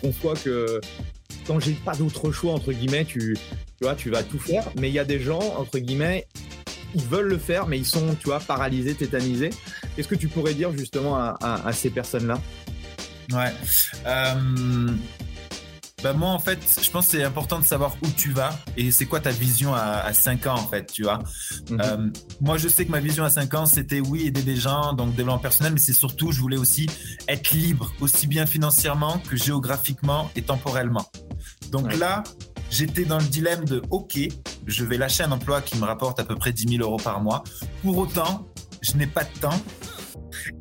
conçois que quand j'ai pas d'autre choix, entre guillemets, tu, tu vas tout faire. Mais il y a des gens, entre guillemets, ils veulent le faire, mais ils sont, tu paralysés, tétanisés. Qu'est-ce que tu pourrais dire justement à, ces personnes-là? Ouais. Euh, bah moi, en fait, je pense que c'est important de savoir où tu vas et c'est quoi ta vision à, à 5 ans, en fait, tu vois. Mhm. Euh, moi, je sais que ma vision à 5 ans, c'était oui, aider des gens, donc développement personnel, mais c'est surtout, je voulais aussi être libre, aussi bien financièrement que géographiquement et temporellement. Donc là, j'étais dans le dilemme de OK, je vais lâcher un emploi qui me rapporte à peu près 10 000 euros par mois. Pour autant, je n'ai pas de temps.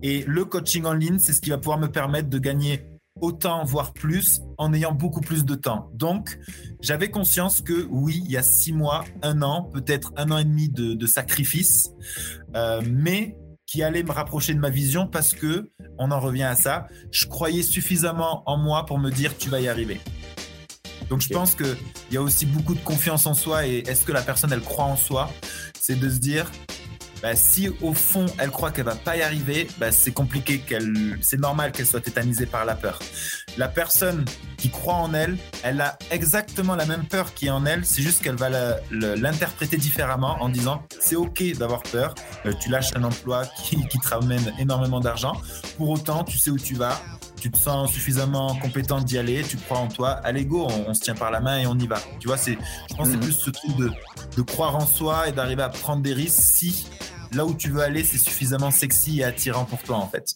Et le coaching en ligne, c'est ce qui va pouvoir me permettre de gagner autant, voire plus, en ayant beaucoup plus de temps. Donc, j'avais conscience que oui, il y a six mois, un an, peut-être un an et demi de, sacrifice, euh, mais qui allait me rapprocher de ma vision parce que, on en revient à ça, je croyais suffisamment en moi pour me dire tu vas y arriver. Donc je pense qu'il y a aussi beaucoup de confiance en soi et est-ce que la personne elle croit en soi? C'est de se dire bah, si au fond elle croit qu'elle va pas y arriver, bah, c'est compliqué, qu'elle, c'est normal qu'elle soit tétanisée par la peur. La personne qui croit en elle, elle a exactement la même peur qui est en elle, c'est juste qu'elle va l'interpréter différemment en disant c'est ok d'avoir peur, euh, tu lâches un emploi qui, qui te ramène énormément d'argent, pour autant tu sais où tu vas, tu te sens suffisamment compétent d'y aller, tu crois en toi, allez go, on, se tient par la main et on y va. Tu vois, c'est, je pense que c'est mhm. plus ce truc de, de croire en soi et d'arriver à prendre des risques si là où tu veux aller, c'est suffisamment sexy et attirant pour toi en fait.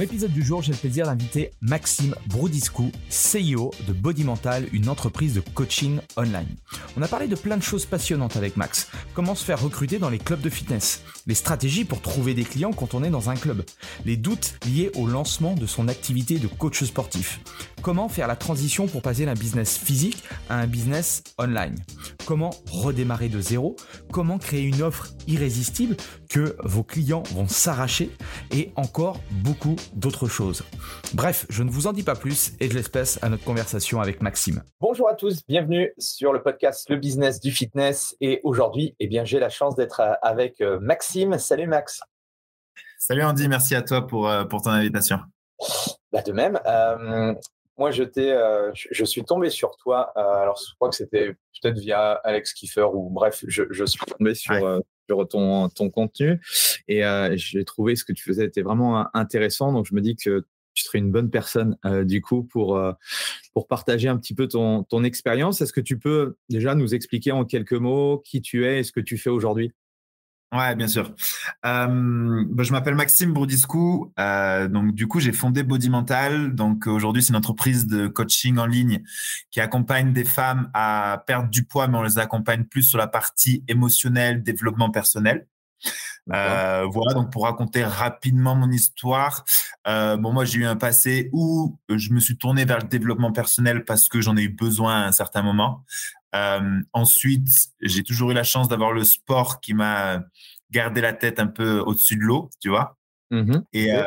L'épisode du jour, j'ai le plaisir d'inviter Maxime Broudiscou, CEO de Body Mental, une entreprise de coaching online. On a parlé de plein de choses passionnantes avec Max. Comment se faire recruter dans les clubs de fitness, les stratégies pour trouver des clients quand on est dans un club, les doutes liés au lancement de son activité de coach sportif, comment faire la transition pour passer d'un business physique à un business online, comment redémarrer de zéro, comment créer une offre irrésistible que vos clients vont s'arracher et encore beaucoup d'autres choses. Bref, je ne vous en dis pas plus et je laisse place à notre conversation avec Maxime. Bonjour à tous, bienvenue sur le podcast Le Business du Fitness et aujourd'hui, eh j'ai la chance d'être euh, avec euh, Salut Max. Salut Andy, merci à toi pour, euh, pour ton invitation. Bah de même. moi, je, je, suis tombé sur toi. alors, je crois que c'était peut-être via Alex Kiefer ou bref, je, suis tombé sur, ton, ton contenu. Et euh, j'ai trouvé ce que tu faisais était vraiment intéressant. Donc, je me dis que tu serais une bonne personne euh, du coup pour, euh, pour partager un petit peu ton, ton expérience. Est-ce que tu peux déjà nous expliquer en quelques mots qui tu es et ce que tu fais aujourd'hui? Ouais, bien sûr. Euh, bah, je m'appelle Maxime Broudiscou. Euh, donc, du coup, j'ai fondé Body Mental. Donc, aujourd'hui, c'est une entreprise de coaching en ligne qui accompagne des femmes à perdre du poids, mais on les accompagne plus sur la partie émotionnelle, développement personnel. Euh, voilà, donc pour raconter rapidement mon histoire, euh, bon moi j'ai eu un passé où je me suis tourné vers le développement personnel parce que j'en ai eu besoin à un certain moment. Euh, ensuite, j'ai toujours eu la chance d'avoir le sport qui m'a gardé la tête un peu au-dessus de l'eau, tu vois. Mmh Et euh,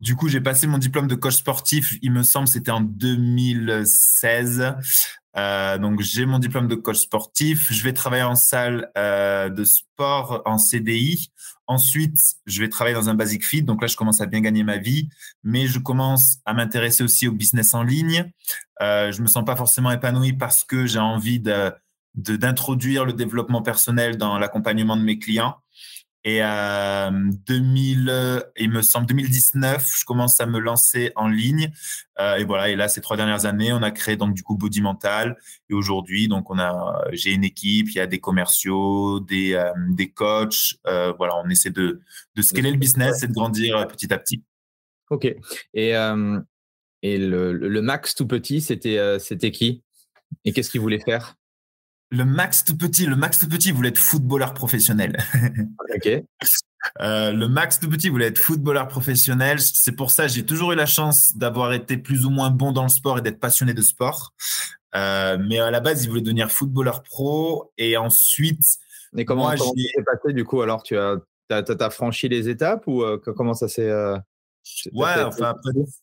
du coup, j'ai passé mon diplôme de coach sportif, il me semble, c'était en 2016. Euh, donc, j'ai mon diplôme de coach sportif. Je vais travailler en salle euh, de sport en CDI. Ensuite, je vais travailler dans un basic fit. Donc là, je commence à bien gagner ma vie, mais je commence à m'intéresser aussi au business en ligne. Euh, je me sens pas forcément épanoui parce que j'ai envie de d'introduire le développement personnel dans l'accompagnement de mes clients. Et euh, 2000, il me semble 2019, je commence à me lancer en ligne. Euh, et voilà. Et là, ces trois dernières années, on a créé donc du coup Body Mental. Et aujourd'hui, donc on a, j'ai une équipe, il y a des commerciaux, des euh, des coachs. Euh, voilà, on essaie de de scaler le business et de grandir petit à petit. Ok. Et et le, le, max tout petit, c'était c'était qui? Et qu'est-ce qu'il voulait faire? Le Max tout petit, le Max tout petit voulait être footballeur professionnel. ok. Euh, le Max tout petit voulait être footballeur professionnel. C'est pour ça j'ai toujours eu la chance d'avoir été plus ou moins bon dans le sport et d'être passionné de sport. Euh, mais à la base, il voulait devenir footballeur pro et ensuite. Mais comment, ça s'est passé du coup Alors, tu as, as, franchi les étapes ou euh, comment ça s'est Ouais, enfin,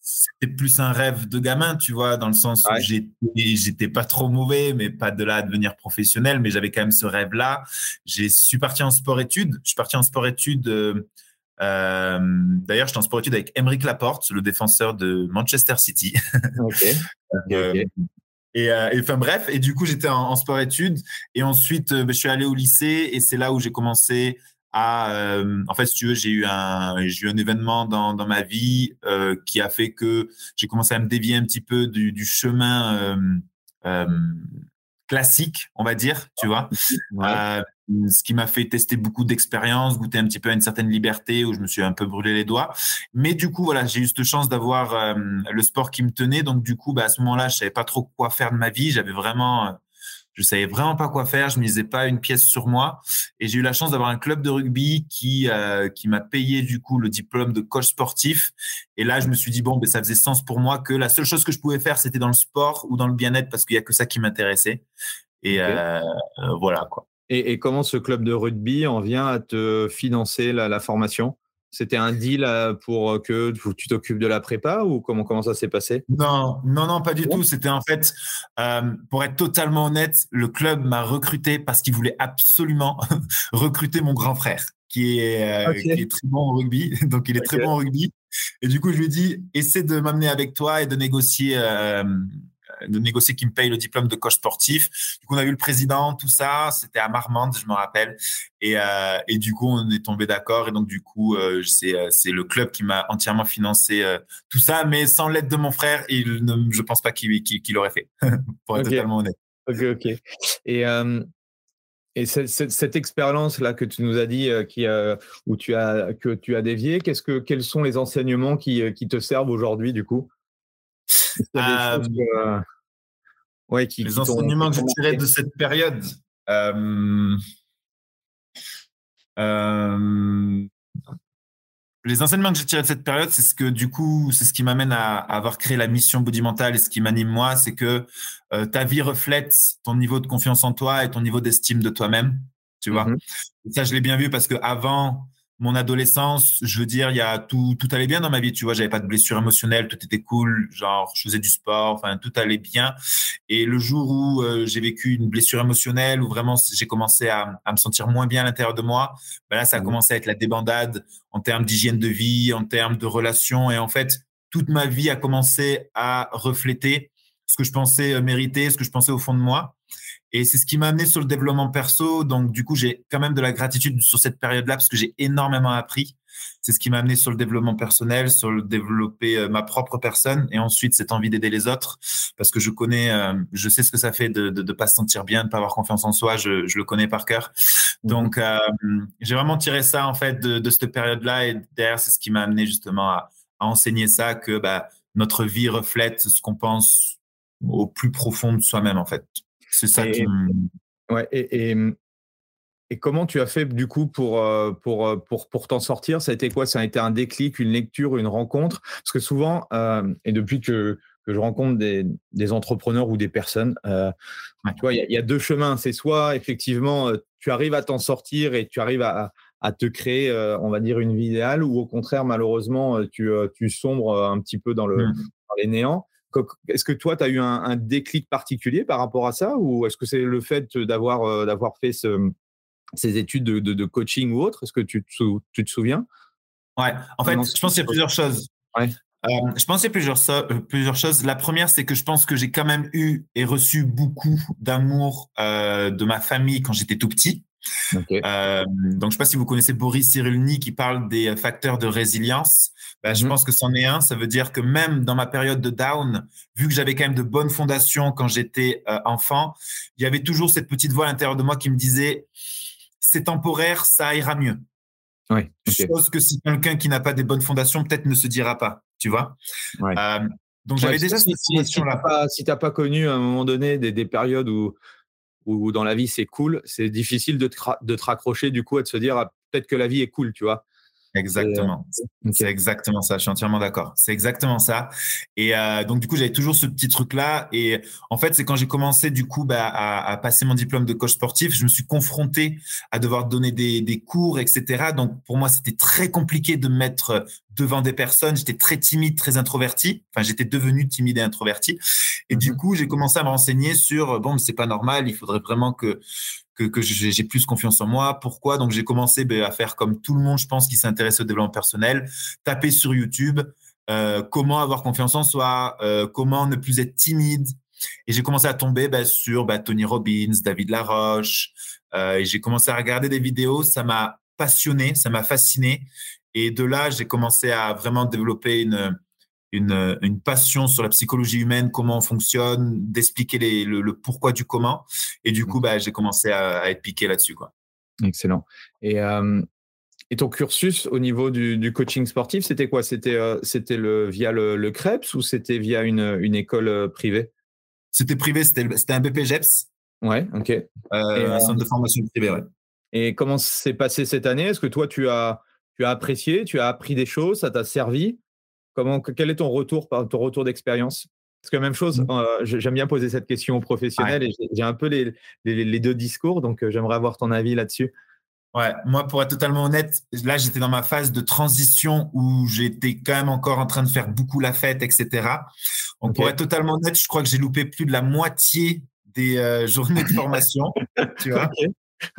c'était plus un rêve de gamin, tu vois, dans le sens où j'étais pas trop mauvais, mais pas de là à devenir professionnel, mais j'avais quand même ce rêve-là. J'ai suis parti en sport-études. Je suis parti en sport-études. Euh, euh, D'ailleurs, j'étais en sport-études avec Emeric Laporte, le défenseur de Manchester City. Ok. Euh, et, euh, et, enfin bref, et du coup j'étais en, en sport-études et ensuite ben, je suis allé au lycée et c'est là où j'ai commencé euh, en fait, si tu veux, j'ai eu un, j'ai eu un événement dans, dans ma vie euh, qui a fait que j'ai commencé à me dévier un petit peu du, du chemin euh, euh classique, on va dire, tu vois. Euh, ce qui m'a fait tester beaucoup d'expériences, goûter un petit peu à une certaine liberté où je me suis un peu brûlé les doigts. Mais du coup, voilà, j'ai eu cette chance d'avoir le sport qui me tenait. Donc, du coup, bah, à ce moment-là, je savais pas trop quoi faire de ma vie. J'avais vraiment je savais vraiment pas quoi faire. Je misais pas une pièce sur moi. Et j'ai eu la chance d'avoir un club de rugby qui euh, qui m'a payé du coup le diplôme de coach sportif. Et là, je me suis dit bon, ben ça faisait sens pour moi que la seule chose que je pouvais faire, c'était dans le sport ou dans le bien-être parce qu'il y a que ça qui m'intéressait. Et euh, euh, voilà quoi. Et, et, comment ce club de rugby en vient à te financer la, la formation? C'était un deal euh, pour que tu t'occupes de la prépa ou comment, comment ça s'est passé? Non, non, non, pas du tout. C'était en fait, euh, pour être totalement honnête, le club m'a recruté parce qu'il voulait absolument recruter mon grand frère, qui est, euh, qui est très bon au rugby. Donc, il est très bon au rugby. Et du coup, je lui ai dit, essaie de m'amener avec toi et de négocier de négocier qui me paye le diplôme de coach sportif. Du coup, on a vu le président, tout ça. C'était à Marmande, je me rappelle. Et, euh, et du coup, on est tombé d'accord. Et donc, du coup, euh, c'est, euh, c'est le club qui m'a entièrement financé tout ça, mais sans l'aide de mon frère, il ne, je pense pas qu'il, qu'il, l'aurait fait, pour être totalement honnête. Ok, ok. Et, et cette, cette, expérience-là que tu nous as dit, qui, où tu as, que tu as dévié, qu'est-ce que, quels sont les enseignements qui, qui te servent aujourd'hui, du coup? Les enseignements que j'ai tirés de cette période. Euh, euh, les enseignements que j'ai tirés de cette période, c'est ce que du coup, c'est ce qui m'amène à, avoir créé la mission Body Mental et ce qui m'anime moi, c'est que euh, ta vie reflète ton niveau de confiance en toi et ton niveau d'estime de toi-même. Tu vois. Mm-hmm. ça, je l'ai bien vu parce que avant, mon adolescence, je veux dire, il y a tout, tout allait bien dans ma vie, tu vois, j'avais pas de blessure émotionnelle, tout était cool, genre je faisais du sport, enfin tout allait bien. Et le jour où euh, j'ai vécu une blessure émotionnelle, où vraiment j'ai commencé à, à, me sentir moins bien à l'intérieur de moi, ben là ça a mmh. commencé à être la débandade en termes d'hygiène de vie, en termes de relations, et en fait toute ma vie a commencé à refléter ce que je pensais euh, mériter, ce que je pensais au fond de moi. Et c'est ce qui m'a amené sur le développement perso. Donc, du coup, j'ai quand même de la gratitude sur cette période-là parce que j'ai énormément appris. C'est ce qui m'a amené sur le développement personnel, sur le développer euh, ma propre personne et ensuite cette envie d'aider les autres parce que je connais, euh, je sais ce que ça fait de ne pas se sentir bien, de pas avoir confiance en soi. Je, je le connais par cœur. Mmh. Donc, euh, j'ai vraiment tiré ça en fait de, de cette période-là et derrière, c'est ce qui m'a amené justement à, à enseigner ça que bah, notre vie reflète ce qu'on pense au plus profond de soi-même en fait. C'est ça qui Ouais, et, et, et, comment tu as fait du coup pour, euh, pour, euh, pour, pour t'en sortir? Ça a été quoi? Ça a été un déclic, une lecture, une rencontre? Parce que souvent, euh, et depuis que, que je rencontre des, des, entrepreneurs ou des personnes, tu vois, il y, y, a deux chemins. C'est soit effectivement, tu arrives à t'en sortir et tu arrives à, à te créer, on va dire, une vie idéale, ou au contraire, malheureusement, tu, tu sombres un petit peu dans, le, mmh. dans les néants. Est-ce que toi, tu as eu un, déclic particulier par rapport à ça ou est-ce que c'est le fait d'avoir euh, d'avoir fait ces études de, coaching ou autre? Est-ce que tu te, tu te souviens? Ouais, en fait, je pense qu'il y a plusieurs choses. Euh, je pense qu'il y a plusieurs, euh, plusieurs choses. La première, c'est que je pense que j'ai quand même eu et reçu beaucoup d'amour de ma famille quand j'étais tout petit. Euh, donc, je ne sais pas si vous connaissez Boris Cyrulnik qui parle des facteurs de résilience. Ben, Je mhm. pense que c'en est un. Ça veut dire que même dans ma période de down, vu que j'avais quand même de bonnes fondations quand j'étais euh, enfant, il y avait toujours cette petite voix à l'intérieur de moi qui me disait c'est temporaire, ça ira mieux. Oui, Chose que si quelqu'un qui n'a pas des bonnes fondations, peut-être ne se dira pas, tu vois? Euh, donc j'avais déjà cette situation-là. Si tu n'as pas, connu à un moment donné des, des périodes où où dans la vie c'est cool, c'est difficile de te, de te raccrocher du coup à te se dire ah, peut-être que la vie est cool, tu vois. Exactement. Euh, c'est exactement ça. Je suis entièrement d'accord. C'est exactement ça. Et euh, donc du coup, j'avais toujours ce petit truc là. Et en fait, c'est quand j'ai commencé du coup bah, à, à, passer mon diplôme de coach sportif, je me suis confronté à devoir donner des, des cours, etc. Donc pour moi, c'était très compliqué de me mettre devant des personnes. J'étais très timide, très introverti. Enfin, j'étais devenu timide et introverti. Et du mhm. coup, j'ai commencé à me renseigner sur bon, c'est pas normal. Il faudrait vraiment que que, que j'ai plus confiance en moi. Pourquoi? Donc j'ai commencé ben, à faire comme tout le monde, je pense, qui s'intéresse au développement personnel, taper sur YouTube euh, comment avoir confiance en soi, euh, comment ne plus être timide. Et j'ai commencé à tomber ben, sur ben, Tony Robbins, David Laroche. Euh, et j'ai commencé à regarder des vidéos. Ça m'a passionné, ça m'a fasciné. Et de là, j'ai commencé à vraiment développer une, une, une, passion sur la psychologie humaine, comment on fonctionne, d'expliquer le, le, pourquoi du comment. Et du coup, mmh. bah, j'ai commencé à, être piqué là-dessus. Quoi. Excellent. Et, euh, et, ton cursus au niveau du, du coaching sportif, c'était quoi? C'était euh, c'était le, via le, le CREPS ou c'était via une, une école euh, privée? C'était privé, c'était un BPGEPS. Ouais, ok. un centre de formation privé, ouais. Et comment s'est passé cette année? Est-ce que toi, tu as, tu as apprécié, tu as appris des choses, ça t'a servi? Comment, quel est ton retour, ton retour d'expérience? Parce que même chose, mmh. euh, j'aime bien poser cette question aux professionnels et j'ai un peu les, les, deux discours, donc euh, j'aimerais avoir ton avis là-dessus. Ouais, moi, pour être totalement honnête, là, j'étais dans ma phase de transition où j'étais quand même encore en train de faire beaucoup la fête, etc. Donc, pour être totalement honnête, je crois que j'ai loupé plus de la moitié des euh, journées de formation. tu vois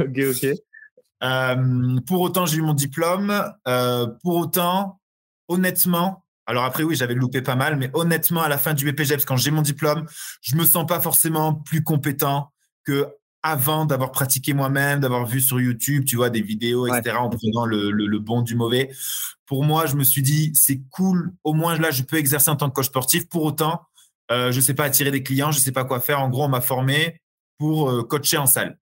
ok, ok. pour autant, j'ai eu mon diplôme. pour autant, honnêtement, alors après, oui, j'avais loupé pas mal, mais honnêtement, à la fin du BPGEPS, quand j'ai mon diplôme, je me sens pas forcément plus compétent que avant d'avoir pratiqué moi-même, d'avoir vu sur YouTube, tu vois, des vidéos, etc., en prenant le, le, bon du mauvais. Pour moi, je me suis dit, c'est cool, au moins là, je peux exercer en tant que coach sportif. Pour autant, euh, je sais pas attirer des clients, je sais pas quoi faire. En gros, on m'a formé pour euh, coacher en salle,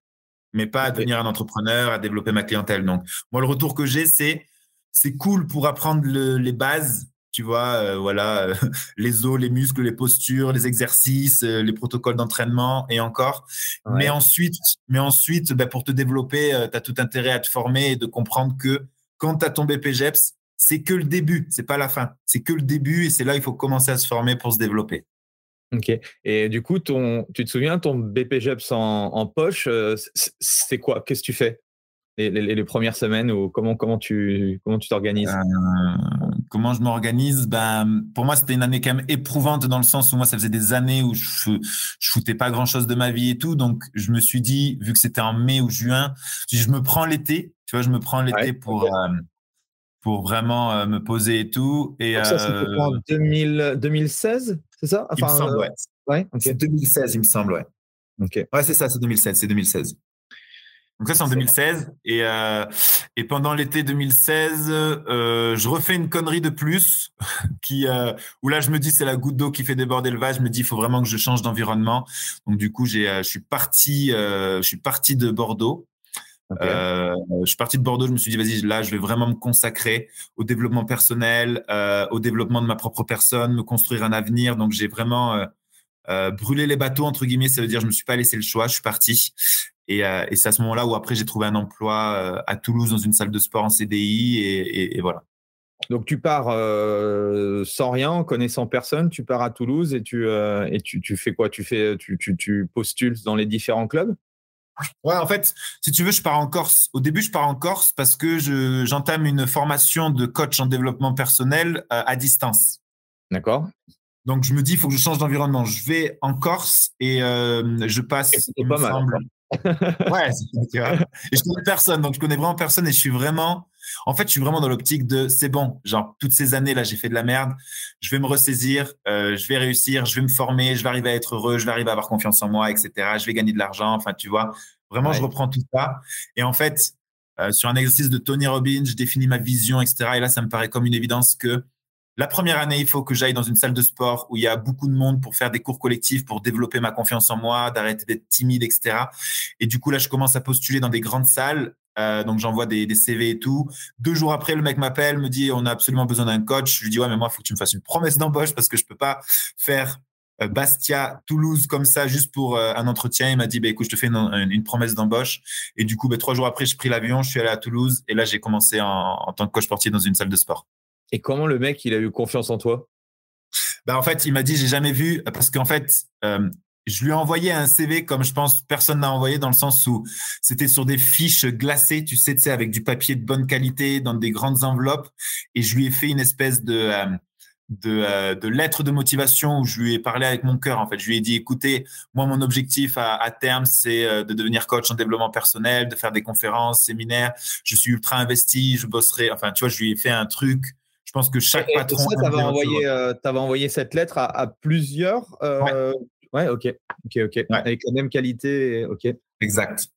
mais pas à devenir un entrepreneur, à développer ma clientèle. Donc, moi, le retour que j'ai, c'est c'est cool pour apprendre les bases, tu vois, euh, voilà, euh, les os, les muscles, les postures, les exercices, euh, les protocoles d'entraînement et encore. Mais ensuite, mais ensuite ben, pour te développer, tu as tout intérêt à te former et de comprendre que quand tu as ton BPGEPS, c'est que le début, c'est pas la fin. C'est que le début et c'est là il faut commencer à se former pour se développer. Ok. Et du coup, ton, tu te souviens, ton BPGEPS en, en poche, c'est quoi? Qu'est-ce que tu fais? Les, les, premières semaines ou comment comment tu comment tu t'organises? Euh, Comment je m'organise? Ben pour moi c'était une année quand même éprouvante dans le sens où moi ça faisait des années où je je foutais pas grand chose de ma vie et tout. Donc je me suis dit vu que c'était en mai ou juin je me prends l'été tu vois je me prends l'été pour euh, pour vraiment euh, me poser et tout. Et ça c'était en 2016 c'est ça? Enfin, il me semble ouais, ouais c'est 2016 il me semble ouais. Ok. Ouais c'est ça c'est 2016 c'est 2016 donc ça, c'est en 2016. Et, euh, et pendant l'été 2016, euh, je refais une connerie de plus, qui, euh, où là, je me dis, c'est la goutte d'eau qui fait déborder le vase. Je me dis, il faut vraiment que je change d'environnement. Donc du coup, j'ai, je suis parti, je suis parti de Bordeaux. je suis parti de Bordeaux. Je me suis dit, vas-y, là, je vais vraiment me consacrer au développement personnel, au développement de ma propre personne, me construire un avenir. Donc j'ai vraiment brûlé les bateaux entre guillemets. Ça veut dire, je me suis pas laissé le choix. Je suis parti. Euh, et, c'est à ce moment-là où après j'ai trouvé un emploi euh, à Toulouse dans une salle de sport en CDI et, voilà. Donc tu pars euh, sans rien, en connaissant personne, tu pars à Toulouse et tu, et tu, fais quoi? Tu, fais, tu, tu, postules dans les différents clubs? Ouais, en fait, si tu veux, je pars en Corse. Au début, je pars en Corse parce que j'entame une formation de coach en développement personnel à distance. D'accord. Donc, je me dis, il faut que je change d'environnement. Je vais en Corse et je passe, semble, ouais, tu vois. Et je connais personne, donc je connais vraiment personne et je suis vraiment, en fait, je suis vraiment dans l'optique de c'est bon, genre toutes ces années là, j'ai fait de la merde, je vais me ressaisir, euh, je vais réussir, je vais me former, je vais arriver à être heureux, je vais arriver à avoir confiance en moi, etc. Je vais gagner de l'argent, enfin, tu vois. Vraiment, je reprends tout ça. Et en fait, sur un exercice de Tony Robbins, je définis ma vision, etc. Et là, ça me paraît comme une évidence que la première année, il faut que j'aille dans une salle de sport où il y a beaucoup de monde pour faire des cours collectifs, pour développer ma confiance en moi, d'arrêter d'être timide, etc. Et du coup, là, je commence à postuler dans des grandes salles. Euh, donc, j'envoie des, CV et tout. Deux jours après, le mec m'appelle, me dit on a absolument besoin d'un coach. Je lui dis ouais, mais moi, il faut que tu me fasses une promesse d'embauche parce que je peux pas faire euh, Bastia, Toulouse comme ça juste pour euh, un entretien. Il m'a dit bah, écoute, je te fais une, promesse d'embauche. Et du coup, bah, trois jours après, j'ai pris l'avion, je suis allé à Toulouse et là, j'ai commencé en, en tant que coach sportif dans une salle de sport. Et comment le mec, il a eu confiance en toi? Bah, En fait, il m'a dit, j'ai jamais vu, parce qu'en fait, euh, je lui ai envoyé un CV comme je pense personne n'a envoyé dans le sens où c'était sur des fiches glacées, tu sais, tu avec du papier de bonne qualité, dans des grandes enveloppes. Et je lui ai fait une espèce de, euh, euh, de, lettre de motivation où je lui ai parlé avec mon cœur. En fait, je lui ai dit, écoutez, moi, mon objectif à, à terme, c'est de devenir coach en développement personnel, de faire des conférences, séminaires. Je suis ultra investi, je bosserai. Enfin, tu vois, je lui ai fait un truc je pense que chaque patron. tu avais envoyé, euh, envoyé cette lettre à, plusieurs. Euh, ouais. ok. Ok, ok. Avec la même qualité. Ok. Exact.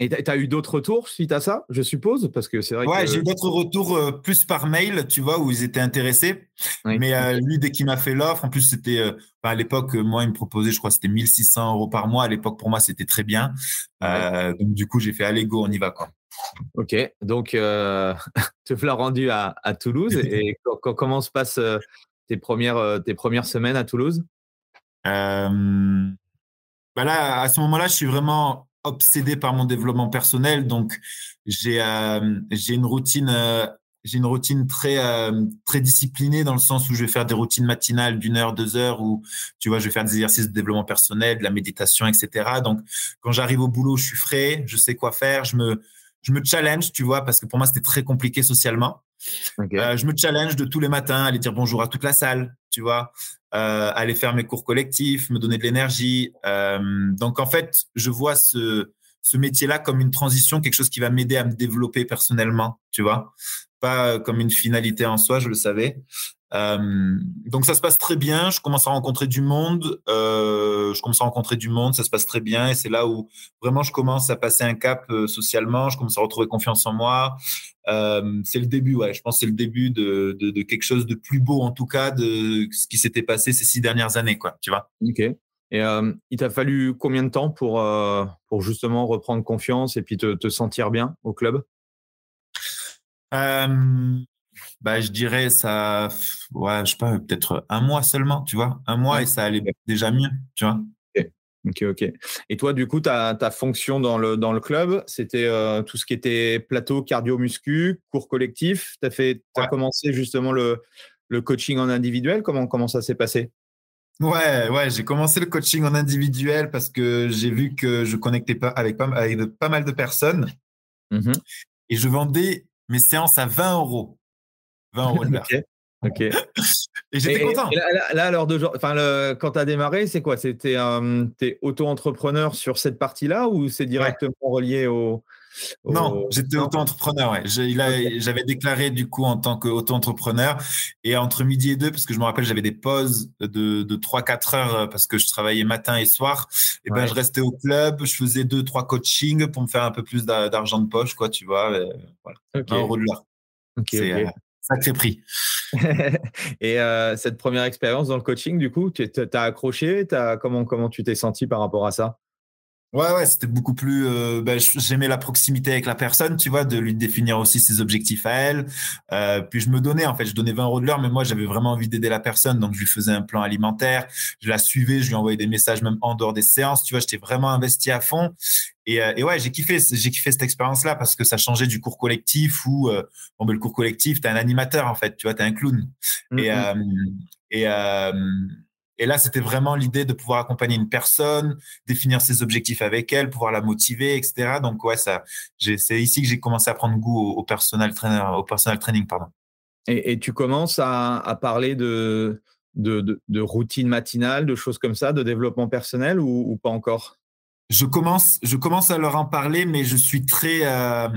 Et tu as eu d'autres retours suite à ça, je suppose? Parce que c'est vrai ouais, j'ai eu d'autres retours euh, plus par mail, tu vois, où ils étaient intéressés. Mais lui, dès qu'il m'a fait l'offre, en plus, c'était à l'époque, moi, il me proposait, je crois, c'était 1600 euros par mois. À l'époque, pour moi, c'était très bien. donc, du coup, j'ai fait, allez, go, on y va, quoi. Ok, donc euh, te voilà rendu à, Toulouse et comment se passent euh, tes premières, euh, tes premières semaines à Toulouse? Bah là, à ce moment-là, je suis vraiment obsédé par mon développement personnel, donc j'ai j'ai une routine j'ai une routine très très disciplinée dans le sens où je vais faire des routines matinales d'une heure, deux heures, où tu vois, je vais faire des exercices de développement personnel, de la méditation, etc. Donc, quand j'arrive au boulot, je suis frais, je sais quoi faire, je me je me challenge, tu vois, parce que pour moi, c'était très compliqué socialement. Euh, je me challenge de tous les matins, aller dire bonjour à toute la salle, tu vois, euh, aller faire mes cours collectifs, me donner de l'énergie. Euh, donc, en fait, je vois ce, ce métier-là comme une transition, quelque chose qui va m'aider à me développer personnellement, tu vois, pas comme une finalité en soi, je le savais. Euh, donc ça se passe très bien. Je commence à rencontrer du monde. Euh, je commence à rencontrer du monde. Ça se passe très bien et c'est là où vraiment je commence à passer un cap euh, socialement. Je commence à retrouver confiance en moi. c'est le début, ouais. Je pense que c'est le début de, de, de, quelque chose de plus beau en tout cas de ce qui s'était passé ces six dernières années, quoi. Tu vois? Ok. Et il t'a fallu combien de temps pour pour justement reprendre confiance et puis te, te sentir bien au club? Bah, je dirais ça, ouais, je sais pas, peut-être un mois seulement, tu vois, un mois et ça allait déjà mieux, tu vois. Ok, ok. Et toi, du coup, ta, ta fonction dans le, dans le club, c'était euh, tout ce qui était plateau cardio-muscu, cours collectif. Tu as, fait, as commencé justement le, le coaching en individuel. Comment, comment ça s'est passé? Ouais, ouais, j'ai commencé le coaching en individuel parce que j'ai vu que je connectais pas avec pas, avec pas mal de personnes mmh et je vendais mes séances à 20 euros. 20 euros Ok. et j'étais content. là, alors de enfin, quand tu as démarré, c'est quoi? C'était euh, es auto-entrepreneur sur cette partie-là ou c'est directement relié au, Non, j'étais auto-entrepreneur. Ouais. J'avais déclaré du coup en tant qu'auto-entrepreneur et entre midi et deux, parce que je me rappelle, j'avais des pauses de, de 3-4 heures euh, parce que je travaillais matin et soir. Et ben, je restais au club, je faisais deux, trois coachings pour me faire un peu plus d'argent de poche, quoi, tu vois. voilà. Un euro de l'heure. Sacré prix. et euh, cette première expérience dans le coaching, du coup, tu as accroché comment, comment tu t'es senti par rapport à ça? Ouais, ouais, c'était beaucoup plus. Euh, ben, j'aimais la proximité avec la personne, tu vois, de lui définir aussi ses objectifs à elle. Euh, puis je me donnais, en fait, je donnais 20 euros de l'heure, mais moi j'avais vraiment envie d'aider la personne, donc je lui faisais un plan alimentaire, je la suivais, je lui envoyais des messages même en dehors des séances, tu vois, j'étais vraiment investi à fond. Et, euh, et ouais, j'ai kiffé, j'ai kiffé cette expérience-là parce que ça changeait du cours collectif où, euh, bon, ben, le cours collectif, t'es un animateur en fait, tu vois, t'es un clown. Mm-hmm. Et euh, et et là, c'était vraiment l'idée de pouvoir accompagner une personne, définir ses objectifs avec elle, pouvoir la motiver, etc. Donc ouais, ça, c'est ici que j'ai commencé à prendre goût au, personal trainer, au personal training, pardon. Et, tu commences à, parler de de, de, routine matinale, de choses comme ça, de développement personnel ou, pas encore? Je commence, je commence à leur en parler, mais je suis très, euh,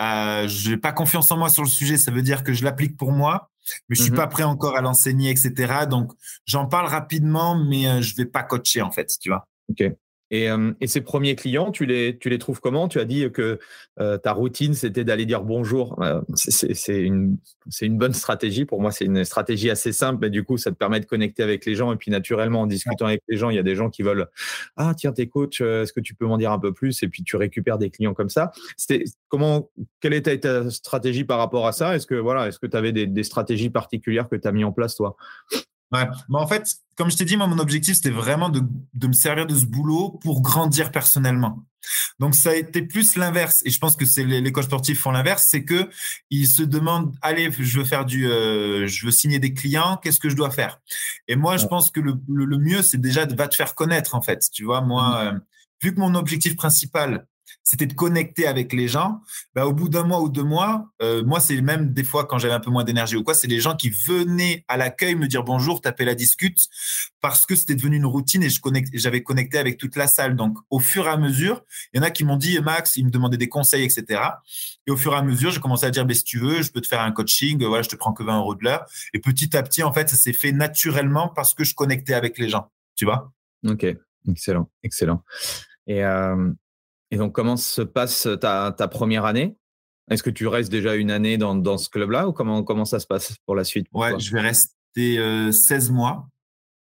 euh, je n'ai pas confiance en moi sur le sujet. Ça veut dire que je l'applique pour moi mais je suis mmh pas prêt encore à l'enseigner, etc. Donc, j'en parle rapidement, mais je euh, je vais pas coacher en fait, tu vois. Ok. Et, et, ces premiers clients, tu les, tu les trouves comment? Tu as dit que euh, ta routine, c'était d'aller dire bonjour. Euh, c'est une, une bonne stratégie. Pour moi, c'est une stratégie assez simple, mais du coup, ça te permet de connecter avec les gens. Et puis, naturellement, en discutant avec les gens, il y a des gens qui veulent Ah, tiens, t'es coach, est-ce que tu peux m'en dire un peu plus Et puis, tu récupères des clients comme ça. Comment, quelle était ta stratégie par rapport à ça? Est-ce que voilà, est-ce que tu avais des, des stratégies particulières que tu as mis en place, toi? Ouais. Mais en fait, comme je t'ai dit, moi, mon objectif, c'était vraiment de, de, me servir de ce boulot pour grandir personnellement. Donc, ça a été plus l'inverse. Et je pense que c'est les, les, coachs sportifs font l'inverse, c'est que ils se demandent, allez, je veux faire du, euh, je veux signer des clients, qu'est-ce que je dois faire? Et moi, je pense que le, le, mieux, c'est déjà de va te faire connaître, en fait. Tu vois, moi, mmh. euh, vu que mon objectif principal, c'était de connecter avec les gens. Bah, au bout d'un mois ou deux mois, euh, moi, c'est même des fois quand j'avais un peu moins d'énergie ou quoi, c'est les gens qui venaient à l'accueil me dire bonjour, taper la discute, parce que c'était devenu une routine et j'avais connecté avec toute la salle. Donc, au fur et à mesure, il y en a qui m'ont dit, Max, ils me demandaient des conseils, etc. Et au fur et à mesure, j'ai commencé à dire, bah, si tu veux, je peux te faire un coaching, voilà, je te prends que 20 euros de l'heure. Et petit à petit, en fait, ça s'est fait naturellement parce que je connectais avec les gens, tu vois. Ok, excellent, excellent. Et euh, et donc, comment se passe ta, ta première année? Est-ce que tu restes déjà une année dans, dans ce club-là ou comment, comment ça se passe pour la suite Ouais, je vais rester 16 mois.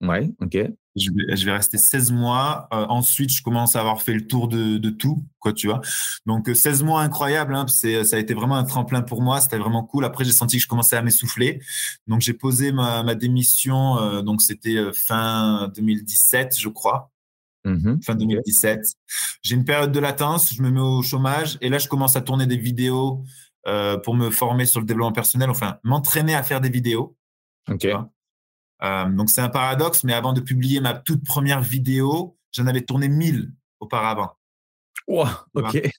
Ouais, ok. Je vais, je vais rester 16 mois. Euh, ensuite, je commence à avoir fait le tour de, de tout, quoi, tu vois. Donc, 16 mois incroyable. Hein, c'est, ça a été vraiment un tremplin pour moi. C'était vraiment cool. Après, j'ai senti que je commençais à m'essouffler. Donc, j'ai posé ma, ma démission. Euh, donc, c'était fin 2017, je crois. Mmh fin 2017. J'ai une période de latence, je me mets au chômage et là, je commence à tourner des vidéos euh, pour me former sur le développement personnel, enfin, m'entraîner à faire des vidéos. Ok. Euh, donc, c'est un paradoxe, mais avant de publier ma toute première vidéo, j'en avais tourné 1000 auparavant. Wow, ok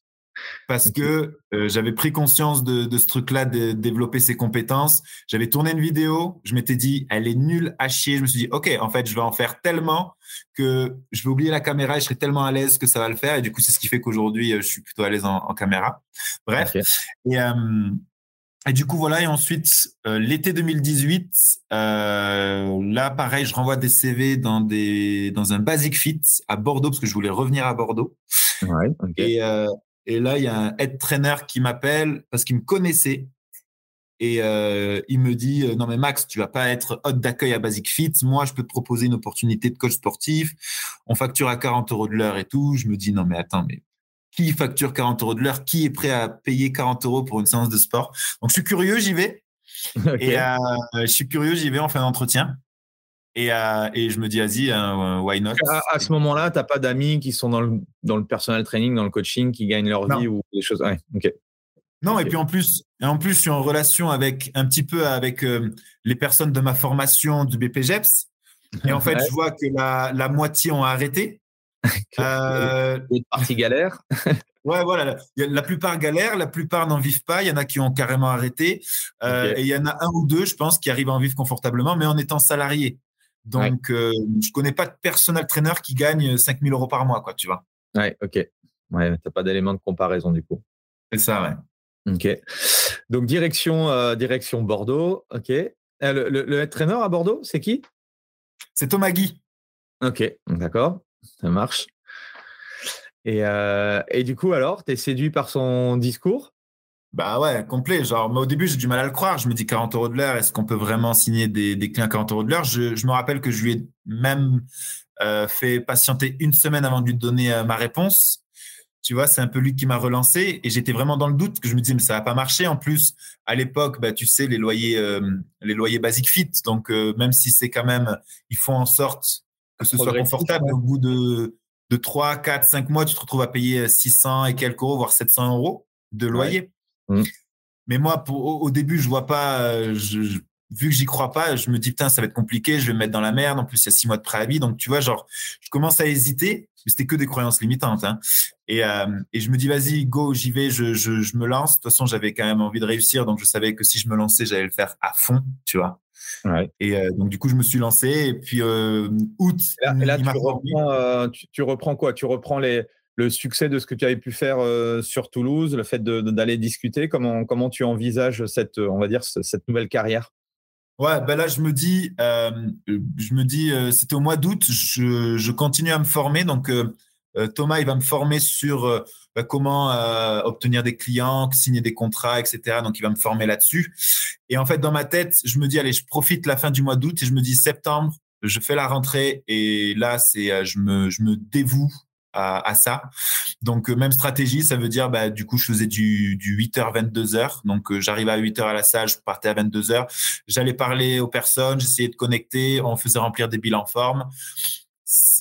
parce que euh, j'avais pris conscience de, de ce truc-là, de développer ses compétences. J'avais tourné une vidéo, je m'étais dit, elle est nulle à chier. Je me suis dit, OK, en fait, je vais en faire tellement que je vais oublier la caméra et je serai tellement à l'aise que ça va le faire. Et du coup, c'est ce qui fait qu'aujourd'hui, euh, je suis plutôt à l'aise en, caméra. Bref. Et, euh, et du coup, voilà. Et ensuite, l'été 2018, là, pareil, je renvoie des CV dans, des, dans un Basic Fit à Bordeaux parce que je voulais revenir à Bordeaux. Ouais, Et, et là, il y a un head trainer qui m'appelle parce qu'il me connaissait. Et euh, il me dit euh, Non, mais Max, tu vas pas être hôte d'accueil à Basic Fit. Moi, je peux te proposer une opportunité de coach sportif. On facture à 40 euros de l'heure et tout. Je me dis Non, mais attends, mais qui facture 40 euros de l'heure? Qui est prêt à payer 40 euros pour une séance de sport Donc, je suis curieux, j'y vais. Et euh, je suis curieux, j'y vais, en fin d'entretien. Et, euh, et, je me dis, vas-y, euh, why not? À, ce moment-là, tu n'as pas d'amis qui sont dans le, dans le personal training, dans le coaching, qui gagnent leur vie ou des choses. Ouais, ok. Non, et puis en plus, et en plus, je suis en relation avec un petit peu avec euh, les personnes de ma formation du BPGEPS. Et en fait, je vois que la, la moitié ont arrêté. euh, une partie galère. ouais, voilà. La plupart galèrent, la plupart n'en vivent pas. Il y en a qui ont carrément arrêté. Euh, Et il y en a un ou deux, je pense, qui arrivent à en vivre confortablement, mais en étant salariés. Donc, euh, je connais pas de personal trainer qui gagne 5000 euros par mois, quoi, tu vois. Ouais, ok. Ouais, t'as pas d'élément de comparaison du coup. C'est ça, ouais. Ok. Donc, direction, euh, direction Bordeaux. Ok. Euh, le, le, head trainer à Bordeaux, c'est qui? C'est Thomas Guy. Ok, d'accord. Ça marche. Et, et du coup, alors, tu es séduit par son discours? Bah ouais, complet. Genre, mais au début, j'ai du mal à le croire. Je me dis 40 euros de l'heure, est-ce qu'on peut vraiment signer des, des clients à 40 euros de l'heure? Je, je, me rappelle que je lui ai même euh, fait patienter une semaine avant de lui donner euh, ma réponse. Tu vois, c'est un peu lui qui m'a relancé et j'étais vraiment dans le doute que je me disais, mais ça va pas marcher. En plus, à l'époque, bah, tu sais, les loyers, euh, les loyers basic fit. Donc, euh, même si c'est quand même, ils font en sorte que ce soit confortable, au bout de, de 3, 4, 5 mois, tu te retrouves à payer 600 et quelques euros, voire 700 euros de loyer. Mm. Mais moi, pour, au, début, je vois pas. Euh, je, vu que j'y crois pas, je me dis putain, ça va être compliqué, je vais me mettre dans la merde. En plus, il y a six mois de préavis, donc tu vois, genre, je commence à hésiter. Mais c'était que des croyances limitantes. Hein. Et, euh, et je me dis vas-y, go, j'y vais, je, je, je, me lance. De toute façon, j'avais quand même envie de réussir, donc je savais que si je me lançais, j'allais le faire à fond, tu vois. Ouais. Et euh, donc du coup, je me suis lancé. Et puis août. Et là, tu, reprends, tu, tu reprends quoi? Tu reprends les le succès de ce que tu avais pu faire euh, sur Toulouse, le fait d'aller discuter, comment, comment tu envisages cette, on va dire, cette nouvelle carrière? Ouais, ben là, je me dis, euh, je me dis, euh, c'était au mois d'août, je, je, continue à me former. Donc, Thomas, il va me former sur bah, comment obtenir des clients, signer des contrats, etc. Donc, il va me former là-dessus. Et en fait, dans ma tête, je me dis, allez, je profite la fin du mois d'août et je me dis septembre, je fais la rentrée et là, c'est, je me, je me dévoue à, ça. Donc euh, même stratégie, ça veut dire bah, du coup je faisais du, du 8h 22h. Donc euh, j'arrivais à 8h à la salle, je partais à 22h. J'allais parler aux personnes, j'essayais de connecter, on faisait remplir des bilans forme.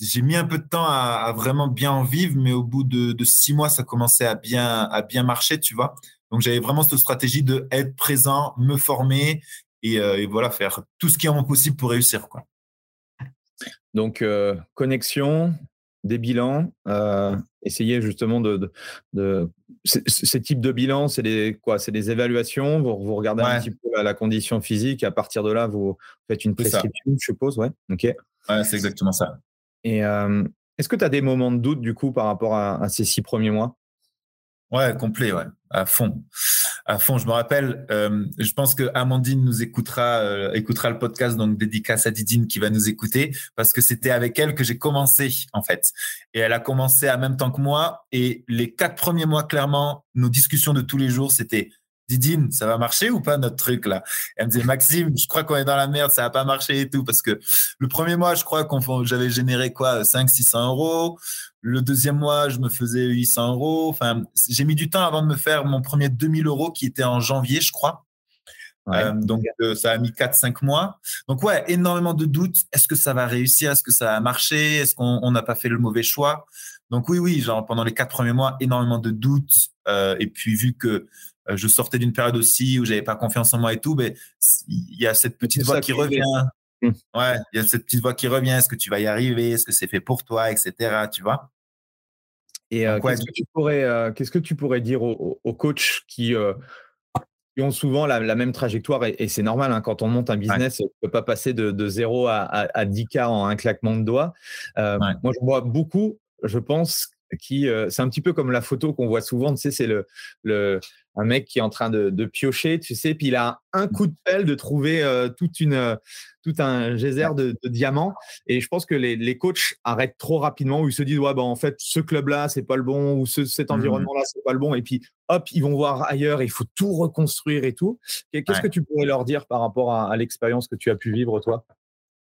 J'ai mis un peu de temps à, vraiment bien en vivre, mais au bout de, six mois, ça commençait à bien à bien marcher, tu vois. Donc j'avais vraiment cette stratégie de être présent, me former et, euh, voilà faire tout ce qui est en possible pour réussir, quoi. Donc, connexion, des bilans, euh, essayer justement de, de, ces types de bilans, c'est des quoi C'est des évaluations? Vous, vous regardez un petit peu la, condition physique. Et à partir de là, vous faites une prescription, je suppose. Ouais. Ok. Ouais, c'est exactement ça. Et euh, est-ce que tu as des moments de doute du coup par rapport à ces six premiers mois? Ouais, complet, ouais, à fond, à fond. Je me rappelle, euh, je pense que Amandine nous écoutera, euh, écoutera le podcast, donc dédicace à Didine qui va nous écouter, parce que c'était avec elle que j'ai commencé en fait, et elle a commencé à même temps que moi. Et les quatre premiers mois, clairement, nos discussions de tous les jours, c'était Didine, ça va marcher ou pas notre truc là? Elle me disait Maxime, je crois qu'on est dans la merde, ça va pas marcher et tout parce que le premier mois, je crois qu'on j'avais généré quoi 5 600 euros. Le deuxième mois, je me faisais 800 euros. Enfin, j'ai mis du temps avant de me faire mon premier 2000 euros qui était en janvier, je crois. Euh, donc, euh, ça a mis 4-5 mois. Donc, ouais, énormément de doutes. Est-ce que ça va réussir? Est-ce que ça va marcher Est-ce qu'on n'a pas fait le mauvais choix? Donc, oui, oui, genre pendant les quatre premiers mois, énormément de doutes. Euh, et puis, vu que je sortais d'une période aussi où j'avais pas confiance en moi et tout, mais il y a cette petite voix qui revient. Mmh. Ouais, il y a cette petite voix qui revient. Est-ce que tu vas y arriver Est-ce que c'est fait pour toi, etc. Tu vois Et euh, qu'est-ce que tu pourrais, euh, qu'est-ce que tu pourrais dire aux, coachs qui, ont souvent la, même trajectoire et, c'est normal hein, quand on monte un business, on ne peut pas passer de, de 0 à, à, 10K en un claquement de doigts. Moi, je vois beaucoup, je pense, qui c'est un petit peu comme la photo qu'on voit souvent, tu sais, c'est le, le, un mec qui est en train de, piocher, tu sais, puis il a un coup de pelle de trouver euh, toute une, euh, tout un geyser de, diamants. Et je pense que les, les, coachs arrêtent trop rapidement où ils se disent ouais, bah, en fait, ce club-là, c'est pas le bon, ou cet mmh environnement-là, c'est pas le bon. Et puis, hop, ils vont voir ailleurs, il faut tout reconstruire et tout. Qu'est-ce que tu pourrais leur dire par rapport à l'expérience que tu as pu vivre, toi?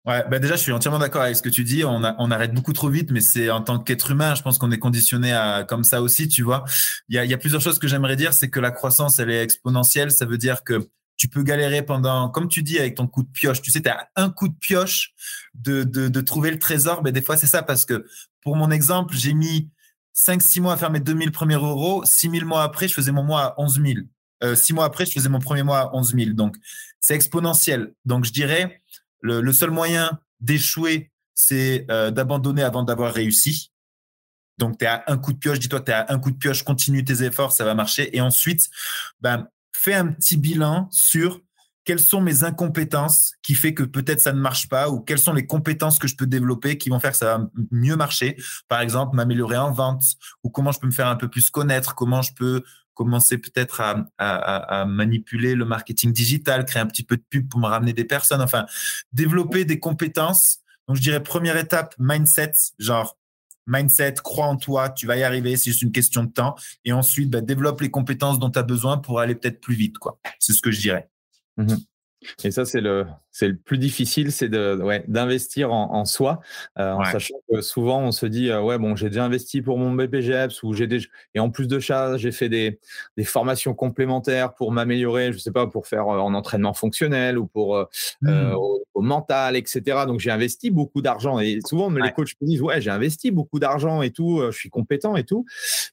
Ouais, bah déjà, je suis entièrement d'accord avec ce que tu dis. On, on arrête beaucoup trop vite, mais c'est en tant qu'être humain, je pense qu'on est conditionné à comme ça aussi, tu vois. Il y a, y a plusieurs choses que j'aimerais dire, c'est que la croissance, elle est exponentielle. Ça veut dire que tu peux galérer pendant, comme tu dis, avec ton coup de pioche. Tu sais, tu as un coup de pioche de, de, de trouver le trésor. Mais des fois, c'est ça parce que pour mon exemple, j'ai mis 5-6 mois à faire mes 2000 premiers euros. 6000 mois après, je faisais mon mois à 11 000. Euh, 6 mois après, je faisais mon premier mois à 11 000. Donc, c'est exponentiel. Donc, je dirais, le, seul moyen d'échouer, c'est euh, d'abandonner avant d'avoir réussi. Donc, tu es à un coup de pioche, dis-toi, tu es à un coup de pioche, continue tes efforts, ça va marcher. Et ensuite, ben, fais un petit bilan sur quelles sont mes incompétences qui fait que peut-être ça ne marche pas ou quelles sont les compétences que je peux développer qui vont faire que ça va mieux marcher. Par exemple, m'améliorer en vente ou comment je peux me faire un peu plus connaître, comment je peux commencer peut-être à, manipuler le marketing digital, créer un petit peu de pub pour me ramener des personnes, enfin, développer des compétences. Donc, je dirais première étape, mindset, genre mindset, crois en toi, tu vas y arriver, c'est juste une question de temps. Et ensuite, bah, développe les compétences dont tu as besoin pour aller peut-être plus vite. quoi. C'est ce que je dirais. Mmh et ça, c'est le, c'est le plus difficile, c'est de, ouais, d'investir en, en soi, euh, en sachant que souvent on se dit, euh, ouais, bon, j'ai déjà investi pour mon BPGEPS ou j'ai déjà, et en plus de ça, j'ai fait des, des formations complémentaires pour m'améliorer, je sais pas, pour faire euh, en entraînement fonctionnel ou pour mmh. au, mental, etc. Donc j'ai investi beaucoup d'argent et souvent les coachs me disent, ouais, j'ai investi beaucoup d'argent et tout, je suis compétent et tout.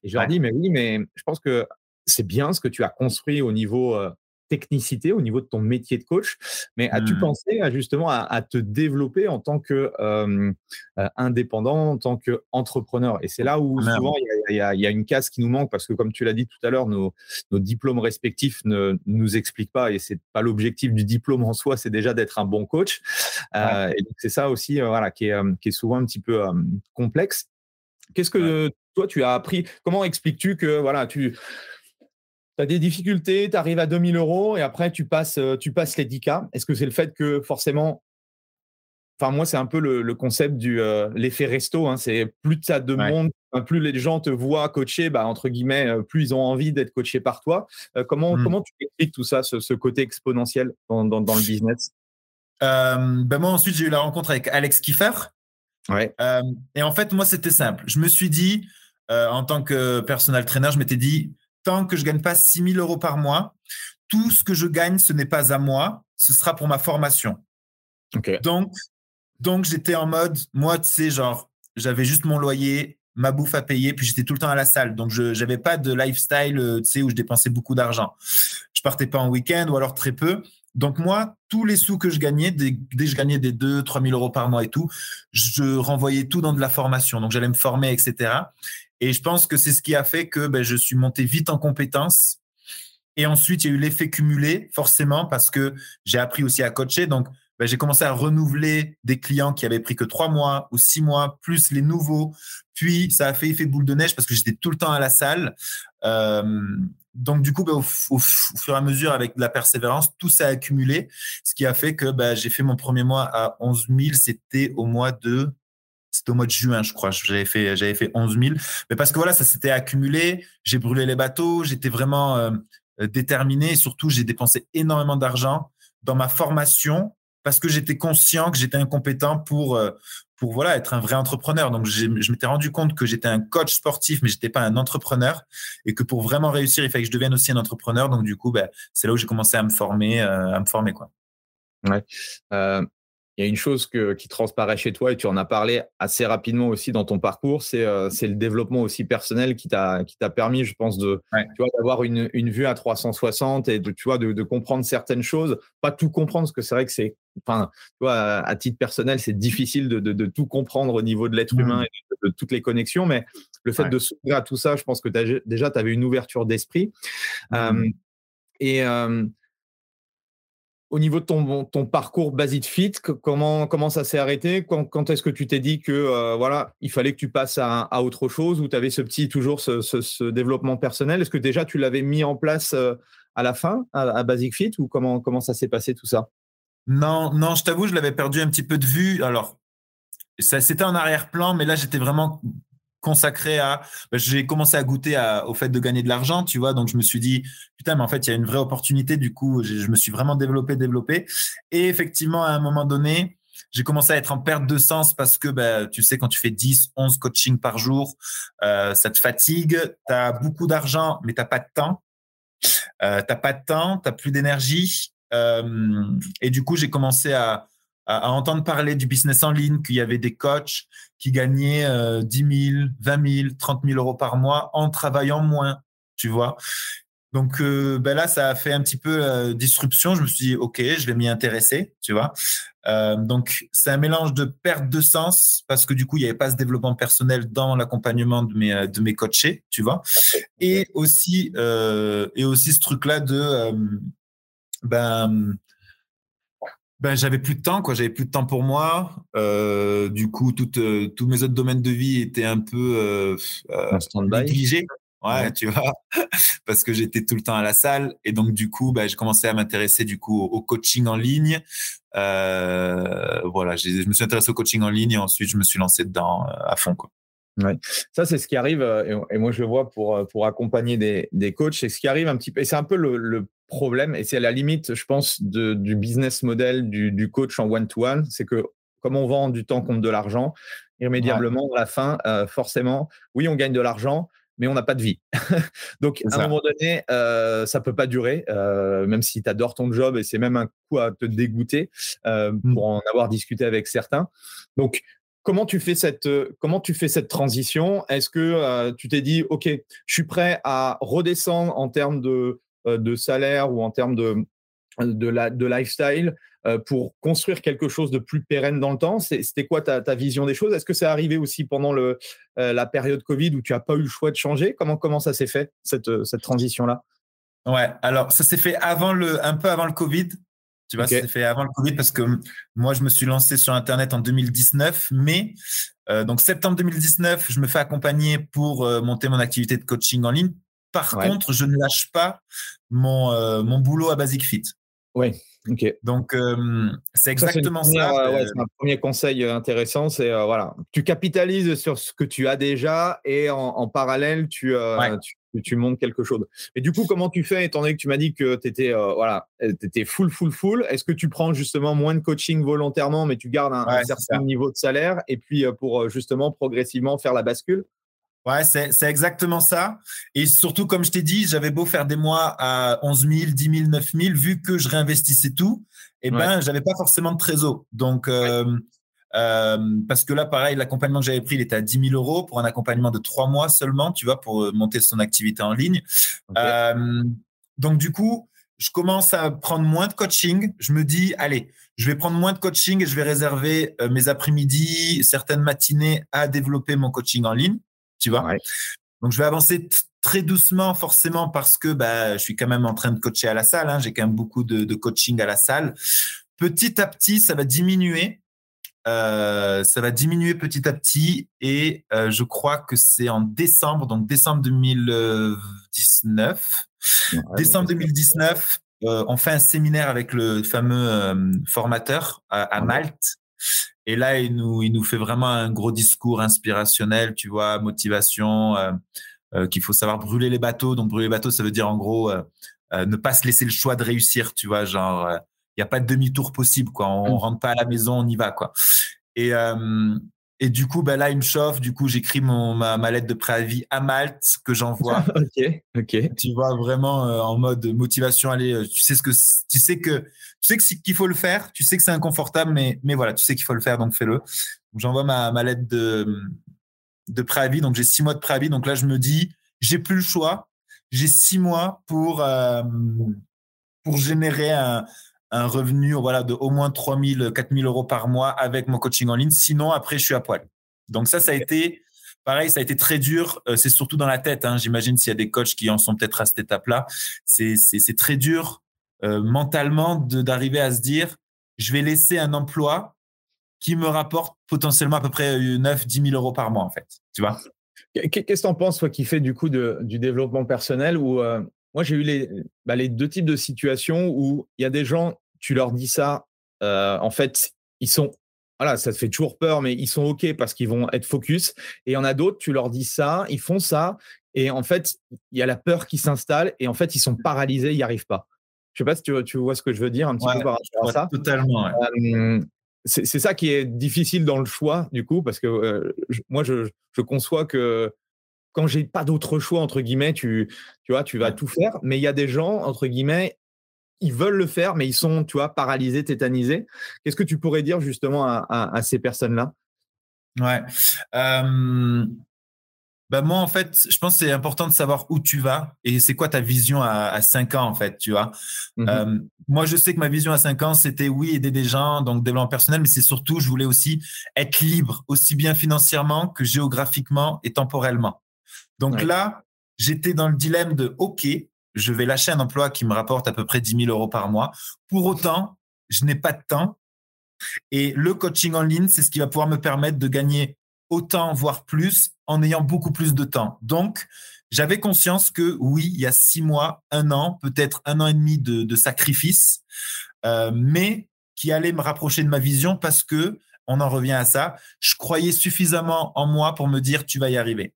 Et je leur dis, mais oui, mais je pense que c'est bien ce que tu as construit au niveau technicité au niveau de ton métier de coach, mais as-tu mmh. pensé à, justement à, te développer en tant que euh, indépendant, en tant qu'entrepreneur? Et c'est là où ah, souvent il y, a une case qui nous manque parce que comme tu l'as dit tout à l'heure, nos, diplômes respectifs ne nous expliquent pas et c'est pas l'objectif du diplôme en soi, c'est déjà d'être un bon coach. Euh, et c'est ça aussi, voilà, qui est, qui est souvent un petit peu complexe. Qu'est-ce que toi tu as appris? Comment expliques-tu que voilà tu tu as des difficultés, tu arrives à 2000 euros et après tu passes, euh, tu passes les 10K. Est-ce que c'est le fait que forcément, enfin moi c'est un peu le, concept du l'effet resto. Hein. c'est plus tu as de monde, plus les gens te voient coacher, bah, entre guillemets, plus ils ont envie d'être coachés par toi. comment mmh. comment tu expliques tout ça, ce, côté exponentiel dans, dans, le business? Ben moi ensuite j'ai eu la rencontre avec Alex Kiefer. Ouais. et en fait moi c'était simple. Je me suis dit en tant que personal trainer, je m'étais dit tant que je gagne pas 6 000 euros par mois, tout ce que je gagne, ce n'est pas à moi, ce sera pour ma formation. Donc, donc j'étais en mode, moi, tu sais, genre, j'avais juste mon loyer, ma bouffe à payer, puis j'étais tout le temps à la salle. Donc, je n'avais pas de lifestyle, euh, tu sais, où je dépensais beaucoup d'argent. Je partais pas en week-end ou alors très peu. Donc, moi, tous les sous que je gagnais, dès, que je gagnais des 2 3 000 euros par mois et tout, je renvoyais tout dans de la formation. Donc, j'allais me former, etc. Et je pense que c'est ce qui a fait que ben, je suis monté vite en compétences. Et ensuite, il y a eu l'effet cumulé, forcément, parce que j'ai appris aussi à coacher. Donc, ben, j'ai commencé à renouveler des clients qui avaient pris que trois mois ou six mois, plus les nouveaux. Puis, ça a fait effet boule de neige parce que j'étais tout le temps à la salle. Euh, donc, du coup, ben, au, fur et à mesure, avec la persévérance, tout s'est accumulé, ce qui a fait que ben, j'ai fait mon premier mois à 11 000. C'était au mois de c'était au mois de juin, je crois. J'avais fait, j'avais fait 11 000. Mais parce que voilà, ça s'était accumulé. J'ai brûlé les bateaux. J'étais vraiment euh, déterminé. Et surtout, j'ai dépensé énormément d'argent dans ma formation parce que j'étais conscient que j'étais incompétent pour, euh, pour voilà, être un vrai entrepreneur. Donc, je m'étais rendu compte que j'étais un coach sportif, mais j'étais pas un entrepreneur. Et que pour vraiment réussir, il fallait que je devienne aussi un entrepreneur. Donc, du coup, ben, c'est là où j'ai commencé à me former, euh, à me former, quoi. Ouais il y a une chose qui transparaît chez toi et tu en as parlé assez rapidement aussi dans ton parcours, c'est euh, le développement aussi personnel qui t'a permis, je pense, de d'avoir une, une, vue à 360 et de tu vois de, de comprendre certaines choses, pas tout comprendre parce que c'est vrai que c'est enfin tu vois à, titre personnel c'est difficile de, de, tout comprendre au niveau de l'être humain mmh. et de, toutes les connexions, mais le fait de s'ouvrir à tout ça, je pense que as, déjà tu avais une ouverture d'esprit mmh. et au niveau de ton, parcours Basic Fit, comment, ça s'est arrêté? Quand, est-ce que tu t'es dit que euh, voilà, il fallait que tu passes à, autre chose ou tu avais ce petit, toujours ce, développement personnel? Est-ce que déjà tu l'avais mis en place euh, à la fin, à, Basic Fit, ou comment, comment ça s'est passé tout ça? Non, non, je t'avoue, je l'avais perdu un petit peu de vue. Alors, c'était en arrière-plan, mais là, j'étais vraiment consacré à. Bah, j'ai commencé à goûter au fait de gagner de l'argent, tu vois. Donc je me suis dit putain, mais en fait il y a une vraie opportunité. Du coup, je, me suis vraiment développé, développé. Et effectivement, à un moment donné, j'ai commencé à être en perte de sens parce que bah, tu sais, quand tu fais 10, 11 coachings par jour, euh, ça te fatigue. Tu as beaucoup d'argent, mais tu pas de temps. Euh, tu n'as pas de temps, tu n'as plus d'énergie. Euh, et du coup, j'ai commencé à, à, entendre parler du business en ligne, qu'il y avait des coachs qui gagnaient 10 000, 20 000, 30 000 euros par mois en travaillant moins, tu vois. Donc euh, ben là, ça a fait un petit peu euh, disruption. Je me suis dit, OK, je vais m'y intéresser, tu vois. Euh, donc, c'est un mélange de perte de sens parce que du coup, il n'y avait pas ce développement personnel dans l'accompagnement de mes, de mes coachés, tu vois. Et aussi, et aussi ce truc-là de, ben, ben, j'avais plus de temps, quoi. J'avais plus de temps pour moi. Euh, du coup, euh, tous mes autres domaines de vie étaient un peu euh, négligés. Ouais, tu vois, parce que j'étais tout le temps à la salle et donc du coup, ben, j'ai commencé à m'intéresser du coup au coaching en ligne. voilà, je me suis intéressé au coaching en ligne et ensuite je me suis lancé dedans à fond, quoi. Ouais. Ça, c'est ce qui arrive, et, moi je le vois pour, pour accompagner des, des coachs, c'est ce qui arrive un petit peu, et c'est un peu le, le problème, et c'est à la limite, je pense, de, du business model du, coach en one-to-one, c'est que comme on vend du temps contre de l'argent, irrémédiablement, à la fin, euh, forcément, oui, on gagne de l'argent, mais on n'a pas de vie. Donc, à un moment donné, euh, ça peut pas durer, euh, même si tu adores ton job et c'est même un coup à te dégoûter euh, mmh. pour en avoir discuté avec certains. Donc, comment tu fais cette, comment tu fais cette transition? Est-ce que tu t'es dit, OK, je suis prêt à redescendre en termes de, de salaire ou en termes de, de, la, de lifestyle euh, pour construire quelque chose de plus pérenne dans le temps? C'était quoi ta, ta, vision des choses? Est-ce que c'est arrivé aussi pendant le, euh, la période Covid où tu n'as pas eu le choix de changer? Comment, comment ça s'est fait, cette, cette transition-là? Ouais, alors ça s'est fait avant le, un peu avant le Covid. Tu vois, ça s'est fait avant le Covid parce que moi, je me suis lancé sur Internet en 2019, mais donc septembre 2019, je me fais accompagner pour monter mon activité de coaching en ligne par contre, je ne lâche pas mon, euh, mon boulot à Basic Fit. Oui. Donc, c'est exactement ça. c'est un premier conseil intéressant. C'est voilà, tu capitalises sur ce que tu as déjà et en, parallèle, tu, tu, montes quelque chose. Et du coup, comment tu fais, étant donné que tu m'as dit que tu étais, voilà, étais full, full, full Est-ce que tu prends justement moins de coaching volontairement, mais tu gardes un certain niveau de salaire et puis pour justement progressivement faire la bascule? Ouais, c'est exactement ça. Et surtout, comme je t'ai dit, j'avais beau faire des mois à 11 000, 10 000, 9 000, vu que je réinvestissais tout, et eh ben, j'avais pas forcément de trésor. Donc, euh, euh, parce que là, pareil, l'accompagnement que j'avais pris, il était à 10 000 euros pour un accompagnement de trois mois seulement, tu vois, pour euh, monter son activité en ligne. donc, du coup, je commence à prendre moins de coaching. Je me dis, allez, je vais prendre moins de coaching et je vais réserver mes après-midi, certaines matinées à développer mon coaching en ligne tu vois. Donc, je vais avancer très doucement, forcément, parce que bah, je suis quand même en train de coacher à la salle. Hein. J'ai quand même beaucoup de, coaching à la salle. Petit à petit, ça va diminuer. Euh, ça va diminuer petit à petit et euh, je crois que c'est en décembre, donc décembre 2019. décembre 2019, euh, on fait un séminaire avec le fameux formateur à Malte et là, il nous, il nous fait vraiment un gros discours inspirationnel, tu vois, motivation, euh, euh, qu'il faut savoir brûler les bateaux. Donc, brûler les bateaux, ça veut dire en gros euh, ne pas se laisser le choix de réussir, tu vois, genre, il n'y a pas de demi-tour possible, quoi. On, ne mmh. rentre pas à la maison, on y va, quoi. Et, et du coup, ben là, il me chauffe. Du coup, j'écris mon ma, ma, lettre de préavis à Malte que j'envoie. ok, ok. Tu vois vraiment euh, en mode motivation. Allez, euh, tu sais ce que tu sais que sais que qu'il faut le faire. Tu sais que c'est inconfortable, mais mais voilà, tu sais qu'il faut le faire, donc fais-le. J'envoie ma, ma lettre de de préavis. Donc j'ai six mois de préavis. Donc là, je me dis, j'ai plus le choix. J'ai six mois pour euh, pour générer un un revenu voilà, de au moins 3 000, 4 000 euros par mois avec mon coaching en ligne. Sinon, après, je suis à poil. Donc ça, ça a été pareil, ça a été très dur. Euh, c'est surtout dans la tête. Hein. J'imagine s'il y a des coachs qui en sont peut-être à cette étape-là. C'est très dur mentalement d'arriver à se dire, je vais laisser un emploi qui me rapporte potentiellement à peu près 9, 10 000 euros par mois, en fait. Tu vois Qu'est-ce que tu en penses, toi, qui fais du coup de, du développement personnel ou euh, moi, j'ai eu les, bah, les deux types de situations où il y a des gens, tu leur dis ça, euh, en fait, ils sont, voilà, ça te fait toujours peur, mais ils sont OK parce qu'ils vont être focus. Et il y en a d'autres, tu leur dis ça, ils font ça, et en fait, il y a la peur qui s'installe, et en fait, ils sont paralysés, ils n'y arrivent pas. Je sais pas si tu, tu, vois ce que je veux dire un petit peu par rapport à ça. Totalement. c'est ça qui est difficile dans le choix, du coup, parce que euh, moi, je, je, conçois que quand j'ai pas d'autre choix, entre guillemets, tu, tu vois, tu vas tout faire. Mais il y a des gens, entre guillemets, ils veulent le faire, mais ils sont, tu vois, paralysés, tétanisés. Qu'est-ce que tu pourrais dire justement à, ces personnes-là? Ouais. Bah moi, en fait, je pense que c'est important de savoir où tu vas et c'est quoi ta vision à, à 5 ans, en fait, tu vois. Mmh moi, je sais que ma vision à 5 ans, c'était oui, aider des gens, donc développement personnel, mais c'est surtout, je voulais aussi être libre, aussi bien financièrement que géographiquement et temporellement. Donc là, j'étais dans le dilemme de OK, je vais lâcher un emploi qui me rapporte à peu près 10 000 euros par mois. Pour autant, je n'ai pas de temps. Et le coaching en ligne, c'est ce qui va pouvoir me permettre de gagner autant, voire plus, en ayant beaucoup plus de temps. Donc, j'avais conscience que oui, il y a six mois, un an, peut-être un an et demi de, sacrifice, euh, mais qui allait me rapprocher de ma vision parce que, on en revient à ça, je croyais suffisamment en moi pour me dire, tu vas y arriver.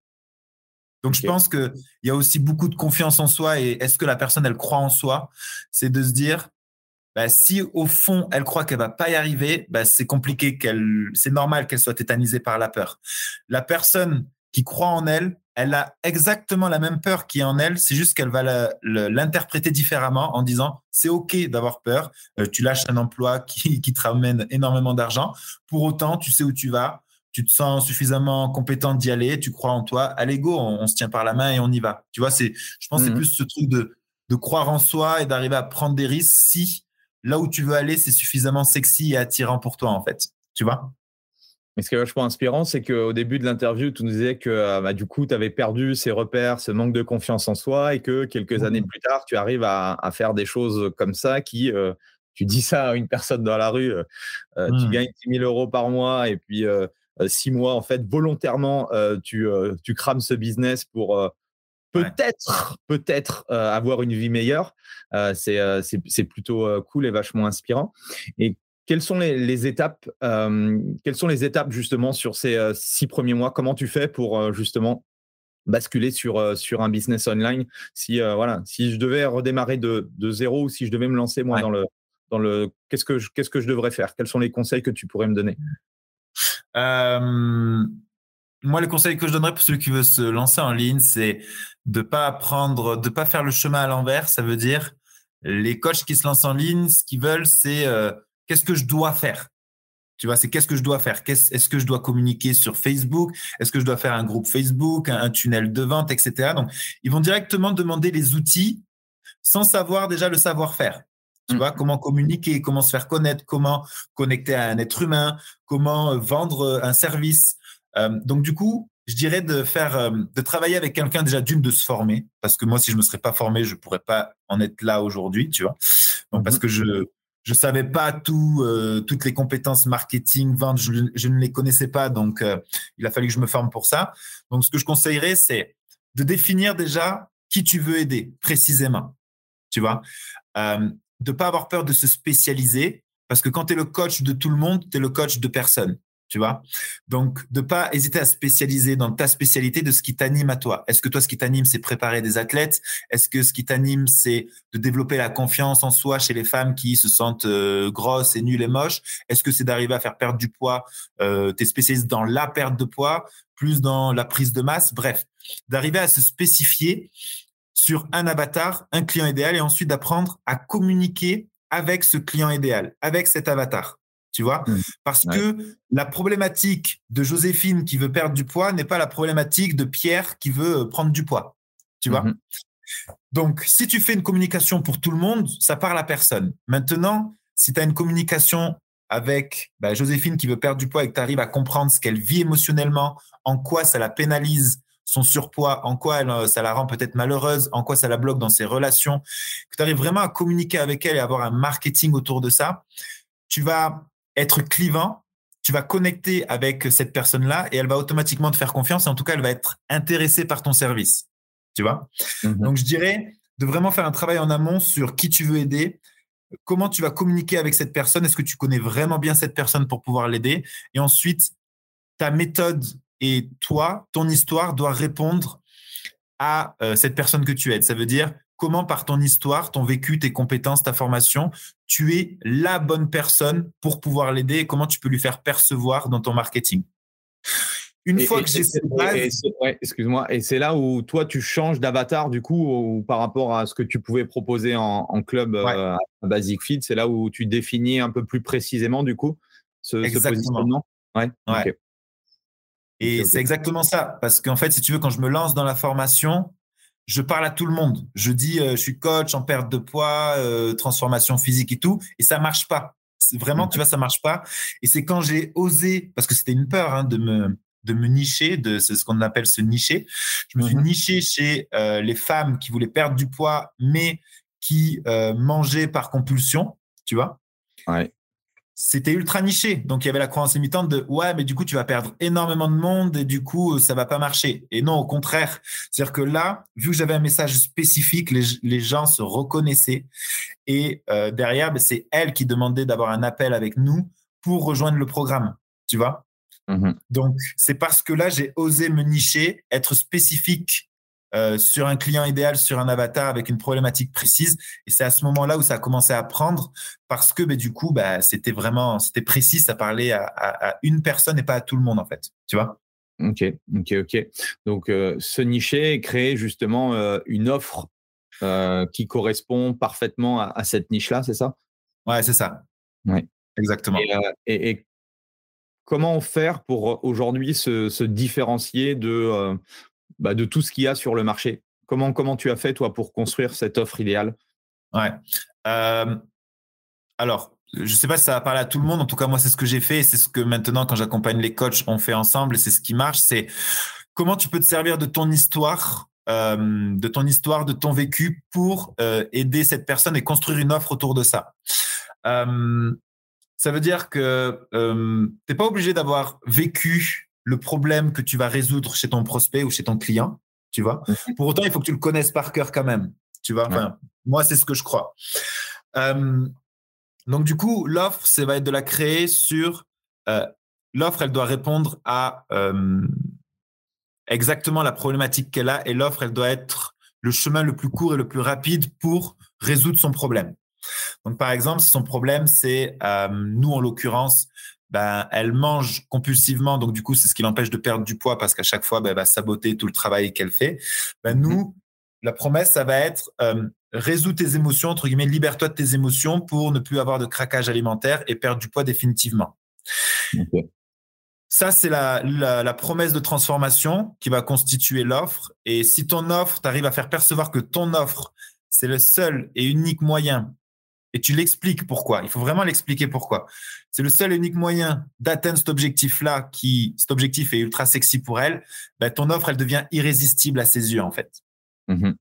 Donc, je pense qu'il y a aussi beaucoup de confiance en soi. Et est-ce que la personne, elle croit en soi? C'est de se dire, bah, si au fond, elle croit qu'elle va pas y arriver, bah, c'est compliqué. qu'elle, C'est normal qu'elle soit tétanisée par la peur. La personne qui croit en elle, elle a exactement la même peur qui est en elle. C'est juste qu'elle va l'interpréter différemment en disant c'est OK d'avoir peur. Euh, tu lâches un emploi qui, qui te ramène énormément d'argent. Pour autant, tu sais où tu vas tu te sens suffisamment compétent d'y aller, tu crois en toi, allez go, on, se tient par la main et on y va. Tu vois, c'est, je pense, c'est mmh plus ce truc de, de croire en soi et d'arriver à prendre des risques si là où tu veux aller, c'est suffisamment sexy et attirant pour toi, en fait. Tu vois? Mais ce qui est vachement inspirant, c'est qu'au début de l'interview, tu nous disais que euh, bah, du coup, tu avais perdu ces repères, ce manque de confiance en soi et que quelques années mmh. plus tard, tu arrives à, faire des choses comme ça qui, euh, tu dis ça à une personne dans la rue, euh, tu mmh. gagnes 10 000 euros par mois et puis six mois, en fait, volontairement, tu, tu crames ce business pour peut-être, peut-être avoir une vie meilleure. c'est, c'est, plutôt cool et vachement inspirant. Et quelles sont les, étapes Quelles sont les étapes justement sur ces six premiers mois? Comment tu fais pour justement basculer sur, sur un business online? Si, voilà, si je devais redémarrer de, de, zéro ou si je devais me lancer moi dans le, dans le qu'est-ce que je, qu'est-ce que je devrais faire? Quels sont les conseils que tu pourrais me donner? Moi, le conseil que je donnerais pour celui qui veut se lancer en ligne, c'est de pas apprendre, de pas faire le chemin à l'envers. Ça veut dire les coachs qui se lancent en ligne, ce qu'ils veulent, c'est qu'est-ce que je dois faire? Tu vois, c'est qu'est-ce que je dois faire? Est-ce que je dois communiquer sur Facebook? Est-ce que je dois faire un groupe Facebook, un, tunnel de vente, etc. Donc, ils vont directement demander les outils sans savoir déjà le savoir-faire. Tu mmh. vois, comment communiquer, comment se faire connaître, comment connecter à un être humain, comment euh, vendre euh, un service. Euh, donc, du coup, je dirais de faire, de travailler avec quelqu'un déjà d'une de se former, parce que moi, si je me serais pas formé, je pourrais pas en être là aujourd'hui, tu vois. Donc, parce mmh. que je, je savais pas tout, euh, toutes les compétences marketing, vente, je, ne les connaissais pas, donc euh, il a fallu que je me forme pour ça. Donc, ce que je conseillerais, c'est de définir déjà qui tu veux aider précisément. Tu vois, euh, de pas avoir peur de se spécialiser, parce que quand tu es le coach de tout le monde, tu es le coach de personne tu vois. Donc, de pas hésiter à spécialiser dans ta spécialité de ce qui t'anime à toi. Est-ce que toi, ce qui t'anime, c'est préparer des athlètes? Est-ce que ce qui t'anime, c'est de développer la confiance en soi chez les femmes qui se sentent euh, grosses et nulles et moches? Est-ce que c'est d'arriver à faire perdre du poids euh, Tu es spécialiste dans la perte de poids, plus dans la prise de masse? Bref, d'arriver à se spécifier sur un avatar, un client idéal, et ensuite d'apprendre à communiquer avec ce client idéal, avec cet avatar tu vois mmh. Parce que la problématique de Joséphine qui veut perdre du poids n'est pas la problématique de Pierre qui veut euh, prendre du poids, tu vois mmh Donc, si tu fais une communication pour tout le monde, ça parle à personne. Maintenant, si tu as une communication avec bah, Joséphine qui veut perdre du poids et que tu arrives à comprendre ce qu'elle vit émotionnellement, en quoi ça la pénalise, son surpoids, en quoi euh, ça la rend peut-être malheureuse, en quoi ça la bloque dans ses relations, que tu arrives vraiment à communiquer avec elle et avoir un marketing autour de ça, tu vas être clivant, tu vas connecter avec cette personne-là et elle va automatiquement te faire confiance. Et en tout cas, elle va être intéressée par ton service. Tu vois? Mhm. Donc, je dirais de vraiment faire un travail en amont sur qui tu veux aider, comment tu vas communiquer avec cette personne, est-ce que tu connais vraiment bien cette personne pour pouvoir l'aider Et ensuite, ta méthode et toi, ton histoire doit répondre à euh, cette personne que tu aides. Ça veut dire comment par ton histoire, ton vécu, tes compétences, ta formation, tu es la bonne personne pour pouvoir l'aider et comment tu peux lui faire percevoir dans ton marketing? Une fois que j'ai cette base... excuse-moi, et c'est là où toi tu changes d'avatar du coup ou par rapport à ce que tu pouvais proposer en, club euh, à Basic Fit, c'est là où tu définis un peu plus précisément du coup ce, positionnement? Ouais. Et c'est exactement ça, parce qu'en fait, si tu veux, quand je me lance dans la formation, je parle à tout le monde. Je dis, euh, je suis coach en perte de poids, euh, transformation physique et tout, et ça marche pas. Vraiment, tu vois, ça marche pas. Et c'est quand j'ai osé, parce que c'était une peur hein, de me de me nicher, de ce qu'on appelle se nicher. Je me suis mhm. niché chez euh, les femmes qui voulaient perdre du poids, mais qui mangeaient par compulsion, tu vois. Ouais c'était ultra niché. Donc, il y avait la croyance limitante de ouais, mais du coup, tu vas perdre énormément de monde et du coup, ça va pas marcher. Et non, au contraire. C'est-à-dire que là, vu que j'avais un message spécifique, les, gens se reconnaissaient. Et euh, derrière, ben, c'est elle qui demandait d'avoir un appel avec nous pour rejoindre le programme. Tu vois? Mmh Donc, c'est parce que là, j'ai osé me nicher, être spécifique euh, sur un client idéal, sur un avatar avec une problématique précise. Et c'est à ce moment-là où ça a commencé à prendre parce que bah, du coup, bah, c'était vraiment, c'était précis, ça parlait à, une personne et pas à tout le monde en fait. Tu vois? Ok, ok, ok. Donc, euh, se nicher et créer justement euh, une offre qui correspond parfaitement à, cette niche-là, c'est ça? Ouais, c'est ça. Ouais. Exactement. Et, comment faire pour aujourd'hui se, différencier de bah, de tout ce qu'il y a sur le marché. Comment, comment tu as fait, toi, pour construire cette offre idéale? Ouais. Euh, alors, je ne sais pas si ça va parler à tout le monde. En tout cas, moi, c'est ce que j'ai fait. C'est ce que maintenant, quand j'accompagne les coachs, on fait ensemble. C'est ce qui marche. C'est comment tu peux te servir de ton histoire, euh, de ton histoire, de ton vécu pour euh, aider cette personne et construire une offre autour de ça. ça veut dire que tu n'es pas obligé d'avoir vécu le problème que tu vas résoudre chez ton prospect ou chez ton client, tu vois. Mhm. Pour autant, il faut que tu le connaisses par cœur quand même, tu vois. Enfin, moi, c'est ce que je crois. Euh, donc, du coup, l'offre, ça va être de la créer sur. Euh, l'offre, elle doit répondre à euh, exactement la problématique qu'elle a et l'offre, elle doit être le chemin le plus court et le plus rapide pour résoudre son problème. Donc, par exemple, si son problème, c'est, nous, en l'occurrence, ben, elle mange compulsivement, donc du coup, c'est ce qui l'empêche de perdre du poids parce qu'à chaque fois, ben, elle va saboter tout le travail qu'elle fait. Ben, nous, mhm. la promesse, ça va être euh, résous tes émotions, entre guillemets, libère-toi de tes émotions pour ne plus avoir de craquage alimentaire et perdre du poids définitivement. Ça, c'est la, la, promesse de transformation qui va constituer l'offre. Et si ton offre, tu arrives à faire percevoir que ton offre, c'est le seul et unique moyen et tu l'expliques pourquoi. Il faut vraiment l'expliquer pourquoi. C'est le seul et unique moyen d'atteindre cet objectif-là, qui, cet objectif est ultra sexy pour elle. Ben, ton offre, elle devient irrésistible à ses yeux, en fait. Mm-hmm.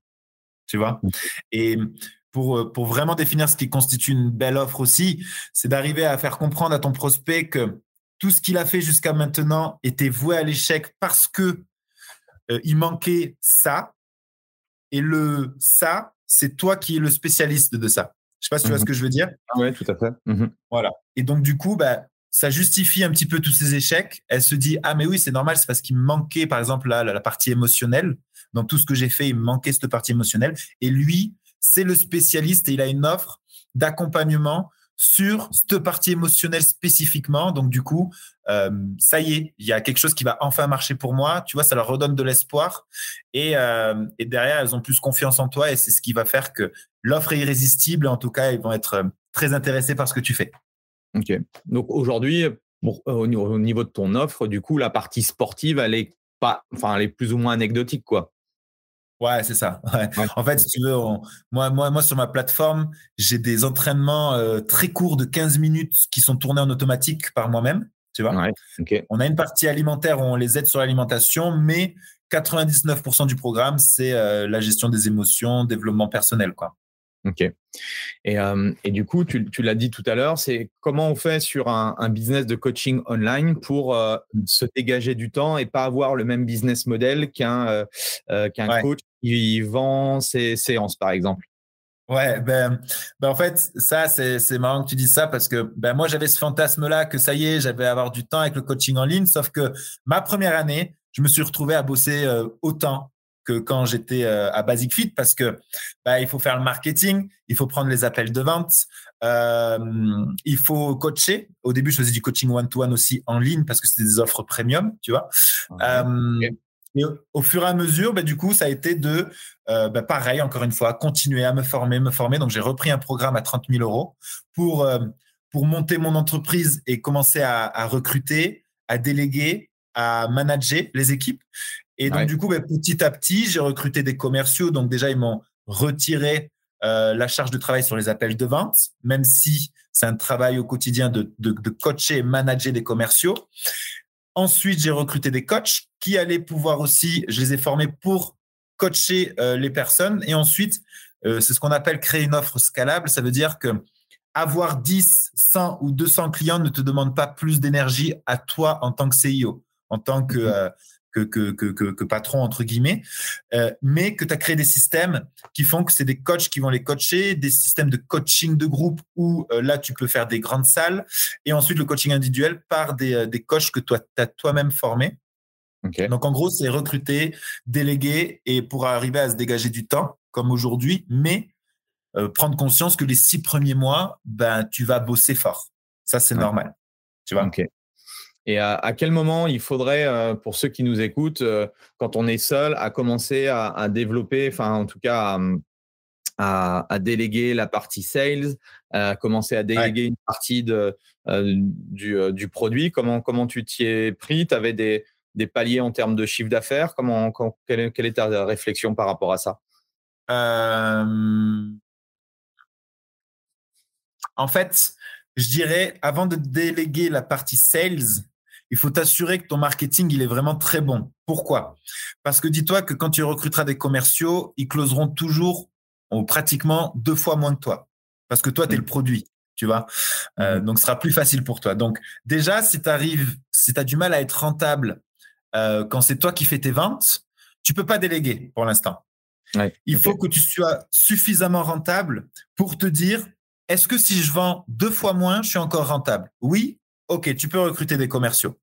Tu vois? Et pour, pour vraiment définir ce qui constitue une belle offre aussi, c'est d'arriver à faire comprendre à ton prospect que tout ce qu'il a fait jusqu'à maintenant était voué à l'échec parce que euh, il manquait ça. Et le ça, c'est toi qui es le spécialiste de ça. Je sais pas si tu vois ce mhm. que je veux dire. Ah oui, tout à fait. Mhm. Voilà. Et donc, du coup, bah, ça justifie un petit peu tous ces échecs. Elle se dit Ah, mais oui, c'est normal, c'est parce qu'il me manquait, par exemple, la, la, partie émotionnelle. Dans tout ce que j'ai fait, il me manquait cette partie émotionnelle. Et lui, c'est le spécialiste et il a une offre d'accompagnement sur cette partie émotionnelle spécifiquement. Donc, du coup, euh, ça y est, il y a quelque chose qui va enfin marcher pour moi. Tu vois, ça leur redonne de l'espoir. Et, euh, et derrière, elles ont plus confiance en toi et c'est ce qui va faire que l'offre est irrésistible. En tout cas, ils vont être euh, très intéressés par ce que tu fais. Ok. Donc, aujourd'hui, au niveau de ton offre, du coup, la partie sportive, elle est pas, enfin, elle est plus ou moins anecdotique, quoi. Ouais, c'est ça. En fait, si tu veux, moi, moi, moi, sur ma plateforme, j'ai des entraînements euh, très courts de 15 minutes qui sont tournés en automatique par moi-même. Tu vois On a une partie alimentaire où on les aide sur l'alimentation, mais 99% du programme, c'est euh, la gestion des émotions, développement personnel. Quoi. Ok. Et, euh, et, du coup, tu, tu l'as dit tout à l'heure, c'est comment on fait sur un, un, business de coaching online pour euh, se dégager du temps et pas avoir le même business model qu'un euh, qu'un coach qui vend ses séances, par exemple? Ouais, ben, ben en fait, ça, c'est marrant que tu dis ça parce que ben, moi, j'avais ce fantasme-là que ça y est, j'avais avoir du temps avec le coaching en ligne, sauf que ma première année, je me suis retrouvé à bosser autant que quand j'étais euh, à Basic Fit parce que bah, il faut faire le marketing, il faut prendre les appels de vente, euh, il faut coacher. Au début, je faisais du coaching one-to-one aussi en ligne parce que c'était des offres premium, tu vois. Euh, et au, fur et à mesure, bah, du coup, ça a été de, bah, pareil, encore une fois, continuer à me former, me former. Donc, j'ai repris un programme à 30 000 euros pour, pour monter mon entreprise et commencer à, à recruter, à déléguer, à manager les équipes. Et donc, du coup, ben, petit à petit, j'ai recruté des commerciaux. Donc, déjà, ils m'ont retiré euh, la charge de travail sur les appels de vente, même si c'est un travail au quotidien de, de, de coacher et manager des commerciaux. Ensuite, j'ai recruté des coachs qui allaient pouvoir aussi, je les ai formés pour coacher euh, les personnes. Et ensuite, euh, c'est ce qu'on appelle créer une offre scalable. Ça veut dire que avoir 10, 100 ou 200 clients ne te demande pas plus d'énergie à toi en tant que CIO, en tant que mmh que, que, patron, entre guillemets, euh, mais que tu as créé des systèmes qui font que c'est des coachs qui vont les coacher, des systèmes de coaching de groupe où euh, là, tu peux faire des grandes salles, et ensuite le coaching individuel par des, euh, des coachs que toi, tu as toi-même formés. Donc, en gros, c'est recruter, déléguer, et pour arriver à se dégager du temps, comme aujourd'hui, mais prendre conscience que les six premiers mois, ben, tu vas bosser fort. Ça, c'est normal. Tu vois? Et à, quel moment il faudrait, euh, pour ceux qui nous écoutent, euh, quand on est seul, à commencer à, développer, enfin en tout cas à, déléguer la partie sales, à commencer à déléguer une partie de, euh, du, produit? Comment, comment tu t'y es pris? Tu avais des, des, paliers en termes de chiffre d'affaires? Comment, quelle, est ta réflexion par rapport à ça? En fait, je dirais, avant de déléguer la partie sales, il faut t'assurer que ton marketing, il est vraiment très bon. Pourquoi? Parce que dis-toi que quand tu recruteras des commerciaux, ils closeront toujours ou pratiquement deux fois moins que toi. Parce que toi, tu es le produit, tu vois? Euh, donc, ce sera plus facile pour toi. Donc, déjà, si tu arrives, si tu as du mal à être rentable euh, quand c'est toi qui fais tes ventes, tu peux pas déléguer pour l'instant. Il faut que tu sois suffisamment rentable pour te dire, est-ce que si je vends deux fois moins, je suis encore rentable? Oui, ok, tu peux recruter des commerciaux.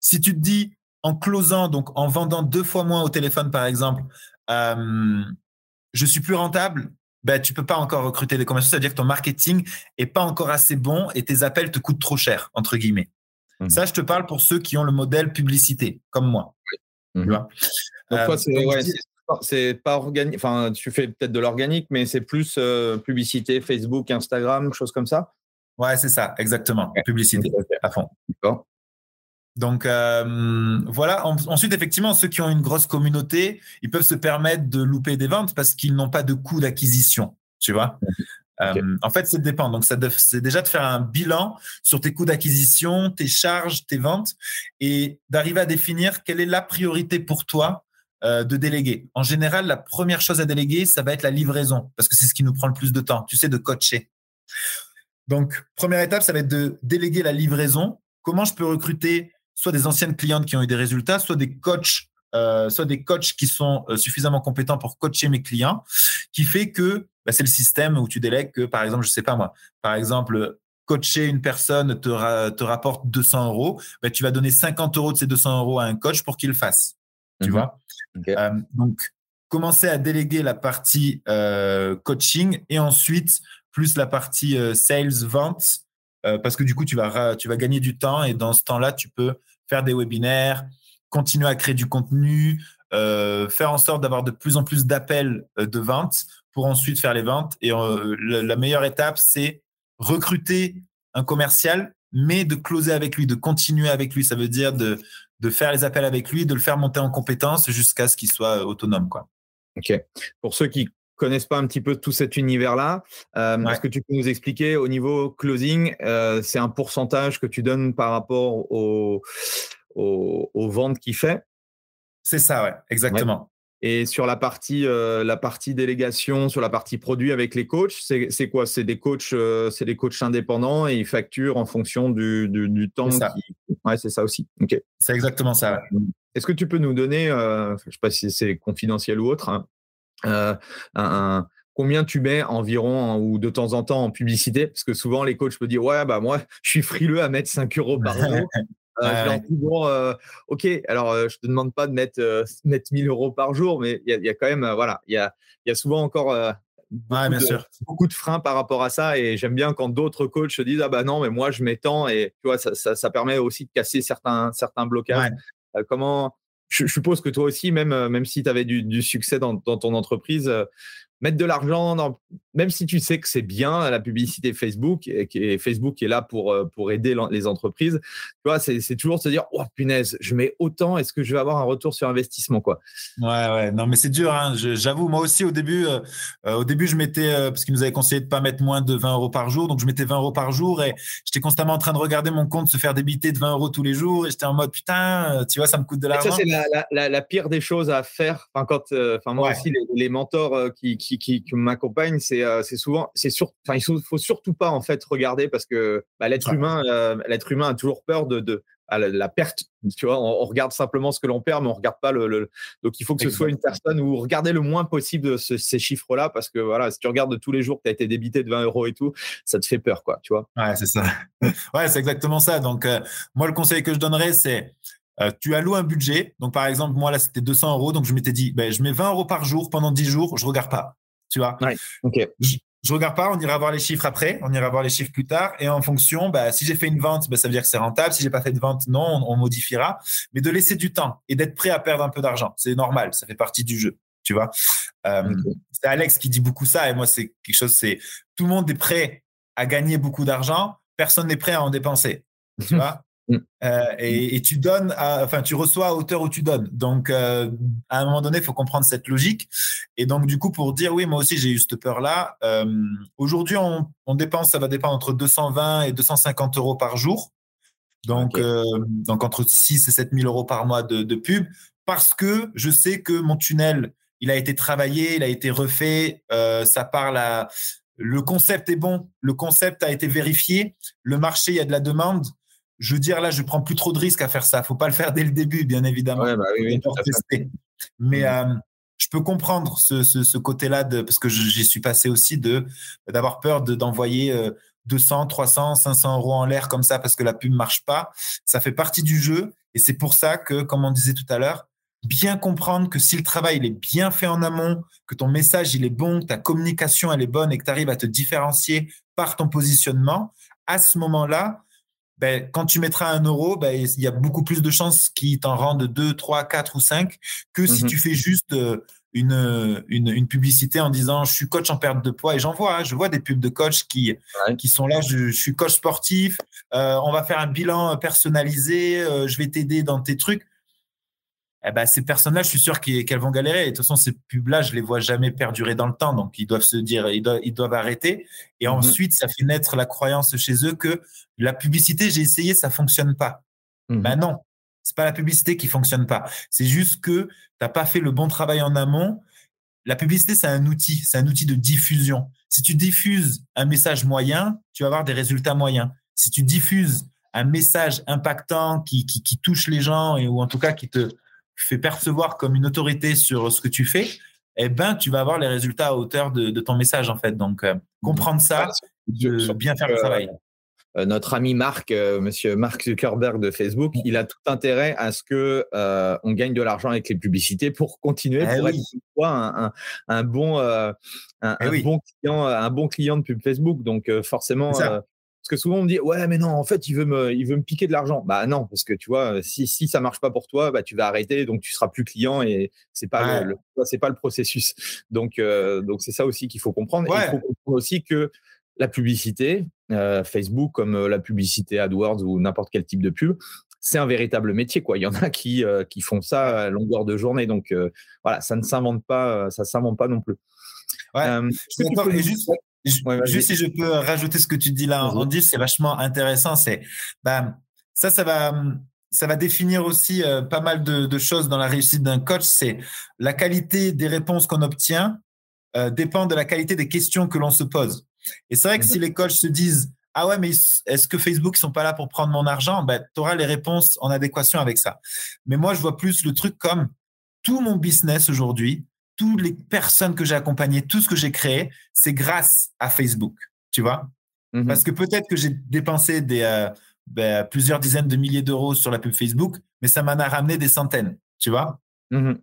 Si tu te dis, en closant, donc en vendant deux fois moins au téléphone, par exemple, euh, je suis plus rentable, ben, tu peux pas encore recruter des commerciaux. C'est-à-dire que ton marketing est pas encore assez bon et tes appels te coûtent trop cher, entre guillemets. Mmh. Ça, je te parle pour ceux qui ont le modèle publicité, comme moi. Tu mmh. vois? Donc, toi, euh, c'est pas organique. Enfin, tu fais peut-être de l'organique, mais c'est plus euh, publicité, Facebook, Instagram, choses comme ça? Ouais, c'est ça, exactement. Publicité à fond. D'accord. Donc euh, voilà. ensuite, effectivement, ceux qui ont une grosse communauté, ils peuvent se permettre de louper des ventes parce qu'ils n'ont pas de coût d'acquisition. Tu vois? Euh, en fait, ça dépend. Donc, c'est déjà de faire un bilan sur tes coûts d'acquisition, tes charges, tes ventes, et d'arriver à définir quelle est la priorité pour toi euh, de déléguer. En général, la première chose à déléguer, ça va être la livraison, parce que c'est ce qui nous prend le plus de temps. Tu sais, de coacher. Donc, première étape, ça va être de déléguer la livraison. Comment je peux recruter soit des anciennes clientes qui ont eu des résultats, soit des coachs, euh, soit des coachs qui sont euh, suffisamment compétents pour coacher mes clients, qui fait que bah, c'est le système où tu délègues que, par exemple, je sais pas moi, par exemple, coacher une personne te, te rapporte 200 euros, bah, tu vas donner 50 euros de ces 200 euros à un coach pour qu'il le fasse. Tu mhm. vois? Euh, Donc, commencer à déléguer la partie coaching et ensuite plus la partie sales, vente, parce que du coup, tu vas, tu vas gagner du temps et dans ce temps-là, tu peux faire des webinaires, continuer à créer du contenu, euh, faire en sorte d'avoir de plus en plus d'appels euh, de vente pour ensuite faire les ventes. Et euh, la meilleure étape, c'est recruter un commercial, mais de closer avec lui, de continuer avec lui. Ça veut dire de, de faire les appels avec lui, de le faire monter en compétences jusqu'à ce qu'il soit autonome. Quoi. Ok. Pour ceux qui connaissent pas un petit peu tout cet univers-là, est-ce que tu peux nous expliquer au niveau closing, c'est un pourcentage que tu donnes par rapport au aux, ventes qu'il fait? C'est ça, ouais, exactement. Et sur la partie, euh, la partie délégation, sur la partie produit avec les coachs, c'est quoi? C'est des coachs, euh, c'est des coachs indépendants et ils facturent en fonction du, du, temps. Ça. Ouais, c'est ça aussi. Ok. C'est exactement ça. Est-ce que tu peux nous donner, euh, je ne sais pas si c'est confidentiel ou autre, hein, un, combien tu mets environ ou de temps en temps en publicité? Parce que souvent les coachs me disent ouais bah moi je suis frileux à mettre 5 euros par jour. Euh, bon, euh, ok, alors euh, je te demande pas de mettre, mettre 1000 euros par jour, mais il y, a quand même, voilà, il y a, y a souvent encore beaucoup, bien de, sûr. beaucoup de freins par rapport à ça. Et j'aime bien quand d'autres coachs se disent, ah bah non, mais moi je m'étends et tu vois, ça, ça, permet aussi de casser certains, certains blocages. comment, je, suppose que toi aussi, même, même si tu avais du, succès dans, dans ton entreprise, mettre de l'argent dans, même si tu sais que c'est bien la publicité Facebook et que Facebook est là pour, euh, pour aider les entreprises, tu vois, c'est toujours se dire, oh punaise, je mets autant, est-ce que je vais avoir un retour sur investissement, quoi? Ouais, ouais, non, mais c'est dur, hein. j'avoue, moi aussi, au début, euh, euh, au début, je mettais, parce qu'ils nous avaient conseillé de pas mettre moins de 20 euros par jour, donc je mettais 20 euros par jour et j'étais constamment en train de regarder mon compte se faire débiter de 20 euros tous les jours et j'étais en mode, putain, tu vois, ça me coûte de l'argent. Ça, c'est la, la, pire des choses à faire. Enfin, quand, enfin, moi aussi, les, les mentors qui, qui, qui, qui m'accompagnent, c'est souvent, c'est sur, enfin, il faut surtout pas en fait regarder parce que bah, l'être humain, euh, l'être humain a toujours peur de, de la, perte. Tu vois, on, regarde simplement ce que l'on perd, mais on regarde pas le. Donc, il faut que ce soit une personne où regardez le moins possible ces chiffres-là, parce que voilà, si tu regardes tous les jours que tu as été débité de 20 euros et tout, ça te fait peur, quoi. Tu vois. Ouais, c'est ça. ouais, c'est exactement ça. Donc, euh, moi, le conseil que je donnerais, c'est euh, tu alloues un budget. Donc, par exemple, moi, là, c'était 200 euros. Donc, je m'étais dit, ben, je mets 20 euros par jour pendant 10 jours, je regarde pas. Tu vois ouais, je regarde pas, on ira voir les chiffres après, on ira voir les chiffres plus tard. Et en fonction, bah, si j'ai fait une vente, bah, ça veut dire que c'est rentable. Si j'ai pas fait de vente, non, on, modifiera. Mais de laisser du temps et d'être prêt à perdre un peu d'argent, c'est normal, ça fait partie du jeu. Tu vois, euh, c'est Alex qui dit beaucoup ça et moi c'est quelque chose. C'est tout le monde est prêt à gagner beaucoup d'argent, personne n'est prêt à en dépenser. Tu vois, Mm. Euh, et, tu donnes, enfin, tu reçois à hauteur où tu donnes. Donc, euh, à un moment donné, il faut comprendre cette logique. Et donc, du coup, pour dire, oui, moi aussi, j'ai eu cette peur-là. Euh, aujourd'hui, on, dépense, ça va dépendre entre 220 et 250 euros par jour. Donc, donc entre 6 et 7 000 euros par mois de, de, pub. Parce que je sais que mon tunnel, il a été travaillé, il a été refait. ça parle à. Le concept est bon, le concept a été vérifié, le marché, il y a de la demande je veux dire, là, je prends plus trop de risques à faire ça. Faut pas le faire dès le début, bien évidemment. Ouais, bah oui, oui, Mais mmh. je peux comprendre ce, côté-là, parce que j'y suis passé aussi, de d'avoir peur d'envoyer 200, 300, 500 euros en l'air comme ça parce que la pub marche pas. Ça fait partie du jeu. Et c'est pour ça que, comme on disait tout à l'heure, bien comprendre que si le travail il est bien fait en amont, que ton message il est bon, que ta communication elle est bonne et que tu arrives à te différencier par ton positionnement, à ce moment-là, ben, quand tu mettras un euro, ben, il y a beaucoup plus de chances qu'il t'en rende 2, 3, 4 ou 5 que si mhm. tu fais juste euh, une, une, publicité en disant je suis coach en perte de poids. Et j'en vois, hein, je vois des pubs de coach qui, qui sont là, je, suis coach sportif, euh, on va faire un bilan personnalisé, euh, je vais t'aider dans tes trucs eh ben, ces personnes-là, je suis sûr qu'elles vont galérer. Et de toute façon, ces pubs-là, je les vois jamais perdurer dans le temps. Donc, ils doivent se dire, ils doivent, ils doivent arrêter. Et mhm. ensuite, ça fait naître la croyance chez eux que la publicité, j'ai essayé, ça fonctionne pas. Mmh. Ben non, c'est pas la publicité qui fonctionne pas. C'est juste que tu n'as pas fait le bon travail en amont. La publicité, c'est un outil, c'est un outil de diffusion. Si tu diffuses un message moyen, tu vas avoir des résultats moyens. Si tu diffuses un message impactant qui, qui, qui touche les gens et, ou en tout cas qui te, fais percevoir comme une autorité sur ce que tu fais, eh ben, tu vas avoir les résultats à hauteur de, ton message, en fait. Donc, euh, comprendre ça, de bien faire le travail. Euh, notre ami Marc, euh, Monsieur Mark Zuckerberg de Facebook, il a tout intérêt à ce que on gagne de l'argent avec les publicités pour continuer, eh pour être un, un, bon, un, eh bon client, un bon client de pub Facebook. Donc forcément, parce que souvent on me dit ouais mais non en fait il veut me il veut me piquer de l'argent. Bah non parce que tu vois si si ça marche pas pour toi bah tu vas arrêter donc tu seras plus client et c'est pas le, c'est pas le processus. Donc euh, donc c'est ça aussi qu'il faut comprendre. il faut comprendre aussi que la publicité euh, Facebook comme euh, la publicité AdWords ou n'importe quel type de pub c'est un véritable métier quoi. Il y en a qui qui font ça à longueur de journée donc voilà ça ne s'invente pas ça s'invente pas non plus. Ouais. et juste, Juste si je peux rajouter ce que tu dis là, Andy, c'est vachement intéressant. C'est bah, ça, ça va, ça va définir aussi euh, pas mal de, choses dans la réussite d'un coach. C'est la qualité des réponses qu'on obtient euh, dépend de la qualité des questions que l'on se pose. Et c'est vrai que si les coachs se disent ah ouais, mais est-ce que Facebook ils sont pas là pour prendre mon argent? Ben, Tu auras les réponses en adéquation avec ça. Mais moi, je vois plus le truc comme tout mon business aujourd'hui, toutes les personnes que j'ai accompagnées, tout ce que j'ai créé, c'est grâce à Facebook, tu vois? Mhm. Parce que peut-être que j'ai dépensé des, euh, ben, plusieurs dizaines de milliers d'euros sur la pub Facebook, mais ça m'en a ramené des centaines, tu vois? Mhm.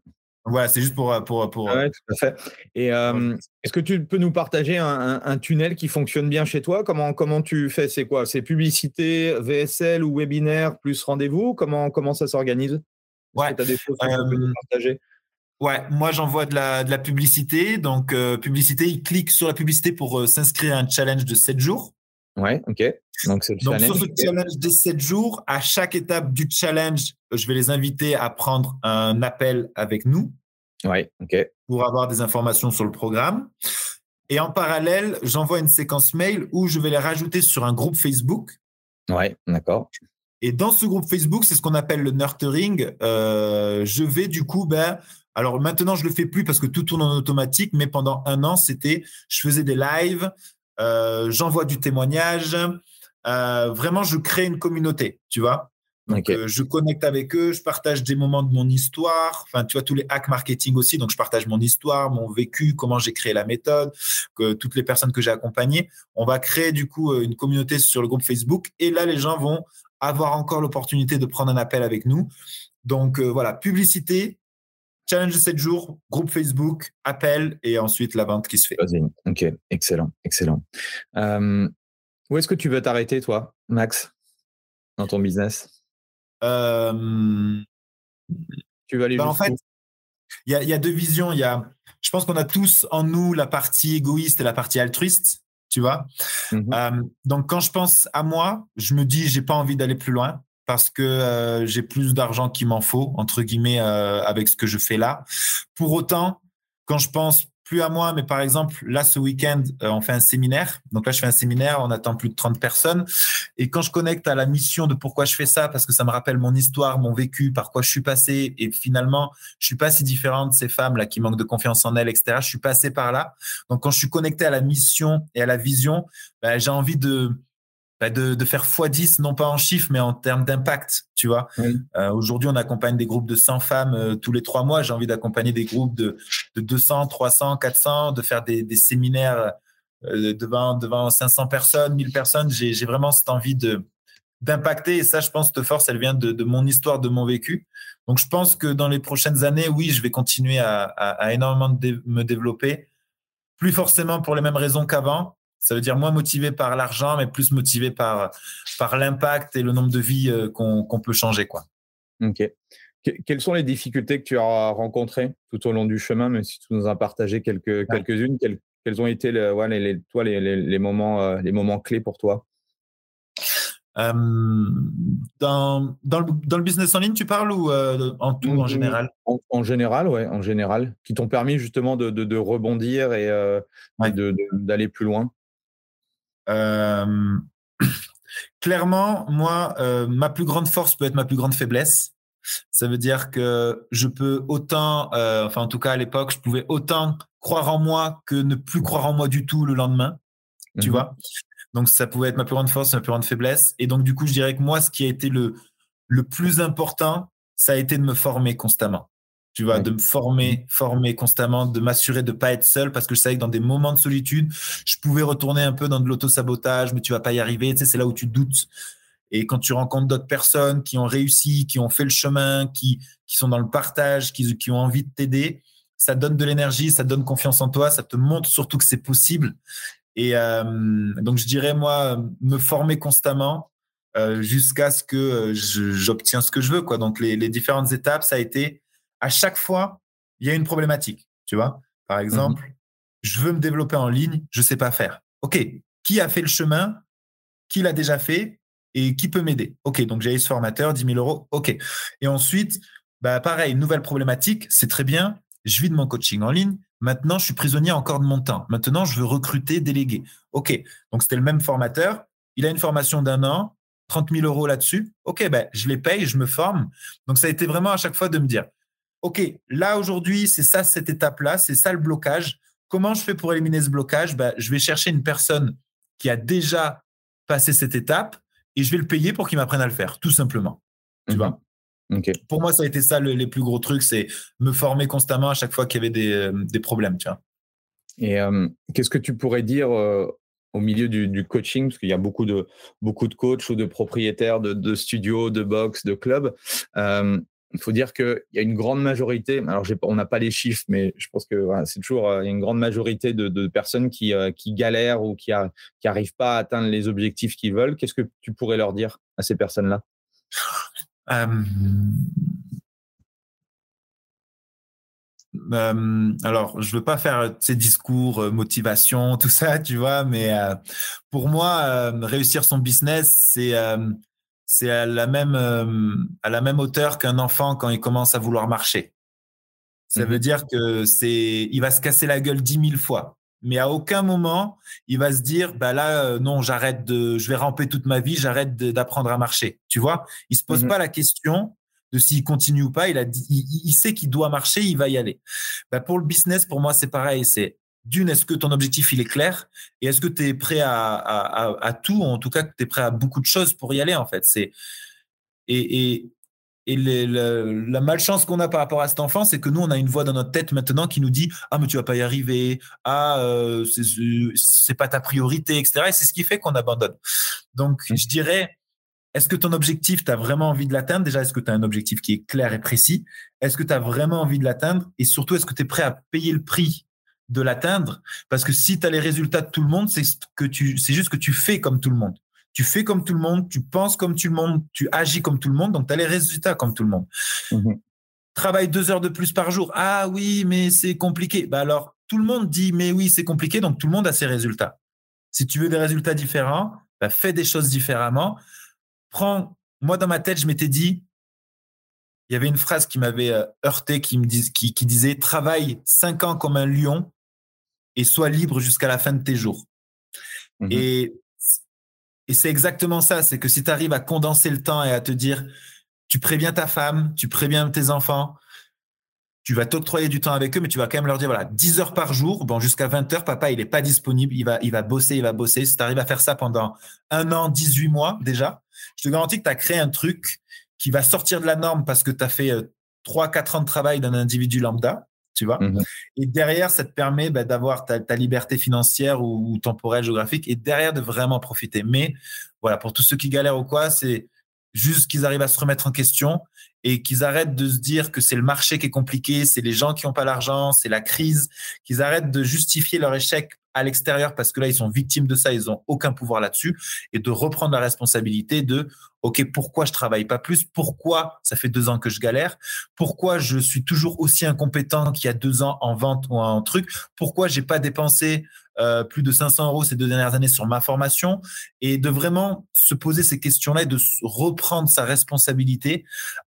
Voilà, c'est juste pour. pour, pour tout à fait. Et euh, est-ce que tu peux nous partager un, tunnel qui fonctionne bien chez toi? Comment, comment tu fais? C'est quoi? C'est publicité, VSL ou webinaire plus rendez-vous? Comment, comment ça s'organise? Ouais. Tu as des choses que tu peux nous euh, partager? Ouais, moi j'envoie de la, de la publicité. Donc, euh, publicité, il clique sur la publicité pour euh, s'inscrire à un challenge de 7 jours. Ouais, ok. Donc, c'est Donc sur ce challenge de 7 jours, à chaque étape du challenge, je vais les inviter à prendre un appel avec nous. Ouais, ok. Pour avoir des informations sur le programme. Et en parallèle, j'envoie une séquence mail où je vais les rajouter sur un groupe Facebook. Ouais, d'accord. Et dans ce groupe Facebook, c'est ce qu'on appelle le nurturing. Euh, je vais du coup ben, alors maintenant, je le fais plus parce que tout tourne en automatique, mais pendant un an, c'était, je faisais des lives, euh, j'envoie du témoignage. Euh, vraiment, je crée une communauté, tu vois. Donc, euh, je connecte avec eux, je partage des moments de mon histoire. Enfin, tu vois, tous les hacks marketing aussi. Donc, je partage mon histoire, mon vécu, comment j'ai créé la méthode, que toutes les personnes que j'ai accompagnées. On va créer du coup une communauté sur le groupe Facebook. Et là, les gens vont avoir encore l'opportunité de prendre un appel avec nous. Donc, voilà, publicité, challenge de 7 jours, groupe Facebook, appel et ensuite la vente qui se fait. Ok, excellent, excellent. Euh, où est-ce que tu veux t'arrêter, toi, Max, dans ton business? Euh, Tu veux aller bah, En fait, il y, a deux visions. Y a, je pense qu'on a tous en nous la partie égoïste et la partie altruiste, tu vois? Mmh euh, donc, quand je pense à moi, je me dis, j'ai pas envie d'aller plus loin parce que euh, j'ai plus d'argent qu'il m'en faut, entre guillemets, euh, avec ce que je fais là. Pour autant, quand je pense plus à moi, mais par exemple, là, ce week-end, euh, on fait un séminaire. Donc là, je fais un séminaire, on attend plus de 30 personnes. Et quand je connecte à la mission de pourquoi je fais ça, parce que ça me rappelle mon histoire, mon vécu, par quoi je suis passé, et finalement, je suis pas si différent de ces femmes-là qui manquent de confiance en elles, etc. Je suis passé par là. Donc quand je suis connecté à la mission et à la vision, ben, j'ai envie de bah, de, faire x10, non pas en chiffres, mais en termes d'impact, tu vois. Euh, aujourd'hui, on accompagne des groupes de 100 femmes euh, tous les trois mois. J'ai envie d'accompagner des groupes de, 200, 300, 400, de faire des, séminaires euh, devant, devant 500 personnes, 1000 personnes. J'ai vraiment cette envie de d'impacter. Et ça, je pense, cette force, elle vient de, mon histoire, de mon vécu. Donc, je pense que dans les prochaines années, oui, je vais continuer à, énormément me développer. Plus forcément pour les mêmes raisons qu'avant, ça veut dire moins motivé par l'argent, mais plus motivé par, par l'impact et le nombre de vies euh, qu'on peut changer. Quoi. Ok. quelles sont les difficultés que tu as rencontrées tout au long du chemin, même si tu nous as partagé quelques, quelques-unes quels, ont été les, les, toi, les, les, moments, euh, les moments clés pour toi? Euh, dans, dans, le, dans, le, business en ligne, tu parles ou en tout, en général? en, général, ouais, en général, qui t'ont permis justement de, de, rebondir et, d'aller plus loin? euh, clairement, moi, euh, ma plus grande force peut être ma plus grande faiblesse. Ça veut dire que je peux autant, euh, enfin en tout cas à l'époque, je pouvais autant croire en moi que ne plus croire en moi du tout le lendemain. Tu mhm. vois Donc ça pouvait être ma plus grande force, ma plus grande faiblesse. Et donc du coup, je dirais que moi, ce qui a été le, le plus important, ça a été de me former constamment tu vois, de me former, former constamment, de m'assurer de pas être seul parce que je savais que dans des moments de solitude, je pouvais retourner un peu dans de l'auto-sabotage, mais tu vas pas y arriver. Tu sais, c'est là où tu doutes. Et quand tu rencontres d'autres personnes qui ont réussi, qui ont fait le chemin, qui, qui sont dans le partage, qui, qui ont envie de t'aider, ça donne de l'énergie, ça donne confiance en toi, ça te montre surtout que c'est possible. Et euh, donc, je dirais, moi, me former constamment euh, jusqu'à ce que euh, j'obtiens ce que je veux. Quoi. Donc, les, les différentes étapes, ça a été à chaque fois, il y a une problématique. Tu vois, par exemple, mhm. je veux me développer en ligne, je ne sais pas faire. OK, qui a fait le chemin Qui l'a déjà fait Et qui peut m'aider? OK, donc j'ai ce formateur, 10 000 euros. OK. Et ensuite, bah, pareil, nouvelle problématique, c'est très bien. Je vis de mon coaching en ligne. Maintenant, je suis prisonnier encore de mon temps. Maintenant, je veux recruter, déléguer. OK, donc c'était le même formateur. Il a une formation d'un an, 30 000 euros là-dessus. OK, ben, je les paye, je me forme. Donc, ça a été vraiment à chaque fois de me dire, OK, là aujourd'hui, c'est ça cette étape-là, c'est ça le blocage. Comment je fais pour éliminer ce blocage? Bah, Je vais chercher une personne qui a déjà passé cette étape et je vais le payer pour qu'il m'apprenne à le faire, tout simplement. Tu mhm. vois? Pour moi, ça a été ça les plus gros trucs, c'est me former constamment à chaque fois qu'il y avait des, euh, problèmes. Tu vois et euh, qu'est-ce que tu pourrais dire euh, au milieu du, coaching, parce qu'il y a beaucoup de, beaucoup de coachs ou de propriétaires de, studios, de box, de clubs il faut dire qu'il y a une grande majorité, alors on n'a pas les chiffres, mais je pense que c'est toujours euh, une grande majorité de, personnes qui, euh, qui, galèrent ou qui n'arrivent pas à atteindre les objectifs qu'ils veulent. Qu'est-ce que tu pourrais leur dire à ces personnes-là? Alors, je veux pas faire ces discours euh, motivation, tout ça, tu vois, mais pour moi, réussir son business, c'est c'est à la même euh, à la même hauteur qu'un enfant quand il commence à vouloir marcher. Ça veut mhm. dire que c'est il va se casser la gueule dix mille fois, mais à aucun moment il va se dire bah là euh, non j'arrête de je vais ramper toute ma vie j'arrête d'apprendre à marcher. Tu vois, il se pose mhm. pas la question de s'il continue ou pas. Il a il, sait qu'il doit marcher, il va y aller. Bah pour le business pour moi c'est pareil, c'est d'une, est-ce que ton objectif, il est clair? Et est-ce que tu es prêt à, tout En tout cas, tu es prêt à beaucoup de choses pour y aller, en fait? C'est Et, et, la malchance qu'on a par rapport à cet enfant, c'est que nous, on a une voix dans notre tête maintenant qui nous dit Ah, mais tu vas pas y arriver. Ah, euh, c'est pas ta priorité, etc. Et c'est ce qui fait qu'on abandonne. Donc, mmh. je dirais est-ce que ton objectif, tu as vraiment envie de l'atteindre? Déjà, est-ce que tu as un objectif qui est clair et précis? Est-ce que tu as vraiment envie de l'atteindre? Et surtout, est-ce que tu es prêt à payer le prix de l'atteindre parce que si tu as les résultats de tout le monde, c'est que tu c'est juste que tu fais comme tout le monde. Tu fais comme tout le monde, tu penses comme tout le monde, tu agis comme tout le monde, donc tu as les résultats comme tout le monde. Mmh Travaille deux heures de plus par jour. Ah oui, mais c'est compliqué. Bah alors, tout le monde dit, mais oui, c'est compliqué, donc tout le monde a ses résultats. Si tu veux des résultats différents, bah, fais des choses différemment. Prends, moi dans ma tête, je m'étais dit, il y avait une phrase qui m'avait euh, heurté qui me qui, qui disait travaille cinq ans comme un lion et sois libre jusqu'à la fin de tes jours. Mmh et, et c'est exactement ça, c'est que si tu arrives à condenser le temps et à te dire, tu préviens ta femme, tu préviens tes enfants, tu vas t'octroyer du temps avec eux, mais tu vas quand même leur dire, voilà, 10 heures par jour, bon, jusqu'à 20 heures, papa, il n'est pas disponible, il va, il va bosser, il va bosser. Si tu arrives à faire ça pendant un an, 18 mois déjà, je te garantis que tu as créé un truc qui va sortir de la norme parce que tu as fait 3, euh, 4 ans de travail d'un individu lambda, tu vois. Mmh et derrière, ça te permet bah, d'avoir ta, liberté financière ou, temporelle, géographique, et derrière de vraiment profiter. Mais voilà, pour tous ceux qui galèrent ou quoi, c'est juste qu'ils arrivent à se remettre en question et qu'ils arrêtent de se dire que c'est le marché qui est compliqué, c'est les gens qui n'ont pas l'argent, c'est la crise, qu'ils arrêtent de justifier leur échec à l'extérieur parce que là, ils sont victimes de ça, ils n'ont aucun pouvoir là-dessus, et de reprendre la responsabilité de, OK, pourquoi je travaille pas plus? Pourquoi ça fait deux ans que je galère? Pourquoi je suis toujours aussi incompétent qu'il y a deux ans en vente ou en truc? Pourquoi j'ai pas dépensé euh, plus de 500 euros ces deux dernières années sur ma formation? Et de vraiment se poser ces questions-là et de reprendre sa responsabilité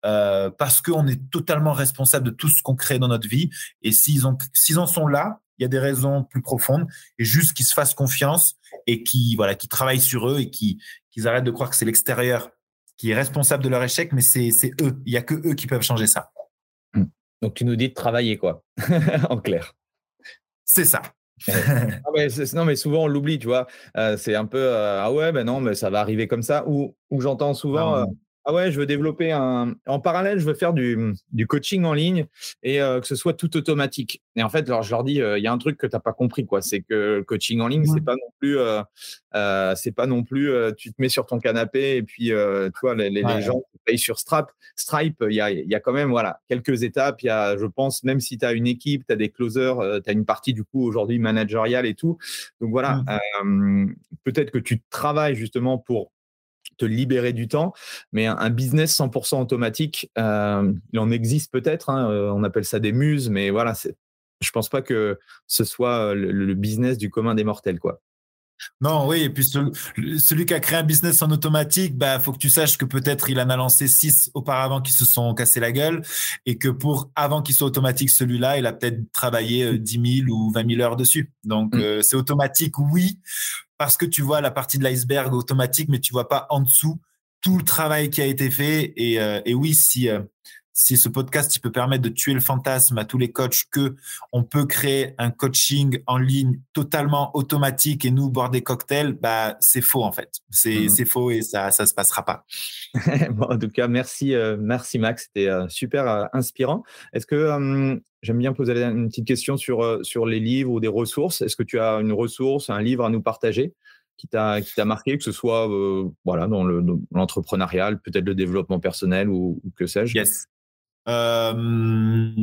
euh, parce qu'on est totalement responsable de tout ce qu'on crée dans notre vie. Et s'ils ont, s'ils en sont là, il y a des raisons plus profondes et juste qu'ils se fassent confiance et qui voilà, qui travaillent sur eux et qui qu'ils arrêtent de croire que c'est l'extérieur qui est responsable de leur échec, mais c'est, eux. Il y a que eux qui peuvent changer ça. Mmh. Donc tu nous dis de travailler quoi, en clair. C'est ça. Ah non, mais souvent on l'oublie, tu vois. Euh, c'est un peu euh, ah ouais, ben non, mais ça va arriver comme ça. Ou, ou j'entends souvent euh, ah ouais, je veux développer un. En parallèle, je veux faire du, du coaching en ligne et que ce soit tout automatique. Et en fait, alors, je leur dis, il y a un truc que tu n'as pas compris, quoi. C'est que le coaching en ligne, c'est pas non plus, c'est pas non plus, tu te mets sur ton canapé et puis, tu vois, les, les, gens payent sur Stripe. Stripe, il y a, y a quand même, voilà, quelques étapes. Il y a, je pense, même si tu as une équipe, tu as des closers, tu as une partie du coup aujourd'hui managériale et tout. Donc voilà, mmh. peut-être que tu travailles justement pour te libérer du temps. Mais un, business 100% automatique, euh, il en existe peut-être. Hein, euh, on appelle ça des muses, mais voilà, je pense pas que ce soit euh, le, business du commun des mortels, quoi. Non, oui, et puis celui, qui a créé un business en automatique, bah, faut que tu saches que peut-être il en a lancé six auparavant qui se sont cassés la gueule et que pour avant qu'il soit automatique, celui-là, il a peut-être travaillé 10 000 ou 20 000 heures dessus. Donc, mmh. c'est automatique, oui, parce que tu vois la partie de l'iceberg automatique, mais tu vois pas en dessous tout le travail qui a été fait. Et, euh, oui, si, euh, si ce podcast il peut permettre de tuer le fantasme à tous les coachs que on peut créer un coaching en ligne totalement automatique et nous boire des cocktails, bah c'est faux en fait. C'est mmh faux et ça ça se passera pas. en tout cas, merci euh, merci Max, c'était super inspirant. Est-ce que J'aime bien poser une petite question sur, euh, sur les livres ou des ressources. Est-ce que tu as une ressource, un livre à nous partager qui t'a marqué, que ce soit euh, voilà, dans l'entrepreneurial, peut-être le développement personnel ou, que sais-je? Yes. Euh,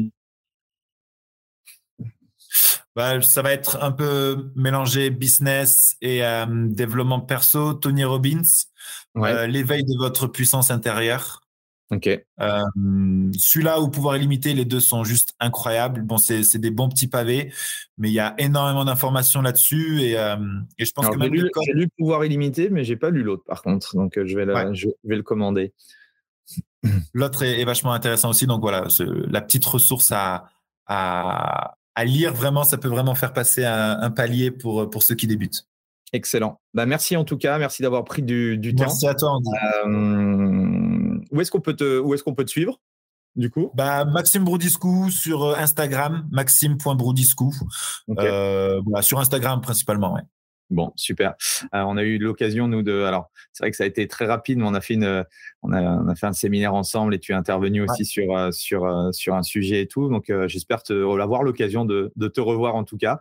bah, ça va être un peu mélangé business et développement perso. Tony Robbins, l'éveil de votre puissance intérieure. Ok. Euh, celui-là ou pouvoir illimité, les deux sont juste incroyables. Bon, c'est des bons petits pavés, mais il y a énormément d'informations là-dessus et, euh, je pense que j'ai lu, lu, pouvoir illimité, mais j'ai pas lu l'autre par contre, donc euh, je vais, je vais le commander. L'autre est, vachement intéressant aussi, donc voilà, la petite ressource à, à, à, lire vraiment, ça peut vraiment faire passer un, un palier pour pour ceux qui débutent. Excellent. Bah, merci en tout cas. Merci d'avoir pris du, temps. Merci à toi, Andy. Euh, où est-ce qu'on peut te, où est-ce qu'on peut te suivre du coup? Bah, Maxime Broudiscou sur euh, Instagram, maxime.broudiscou. Euh, sur Instagram principalement, ouais. Bon, super. Euh, on a eu l'occasion, nous, de. Alors, c'est vrai que ça a été très rapide, mais on a fait, une, on a, on a fait un séminaire ensemble et tu es intervenu aussi sur, euh, sur, euh, sur un sujet et tout. Donc, j'espère avoir l'occasion de, de, te revoir en tout cas.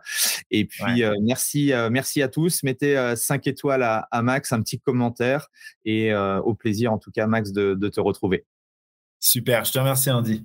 Et puis, merci, merci à tous. Mettez 5 étoiles à, à, Max, un petit commentaire et au plaisir, en tout cas, Max, de, de te retrouver. Super. Je te remercie, Andy.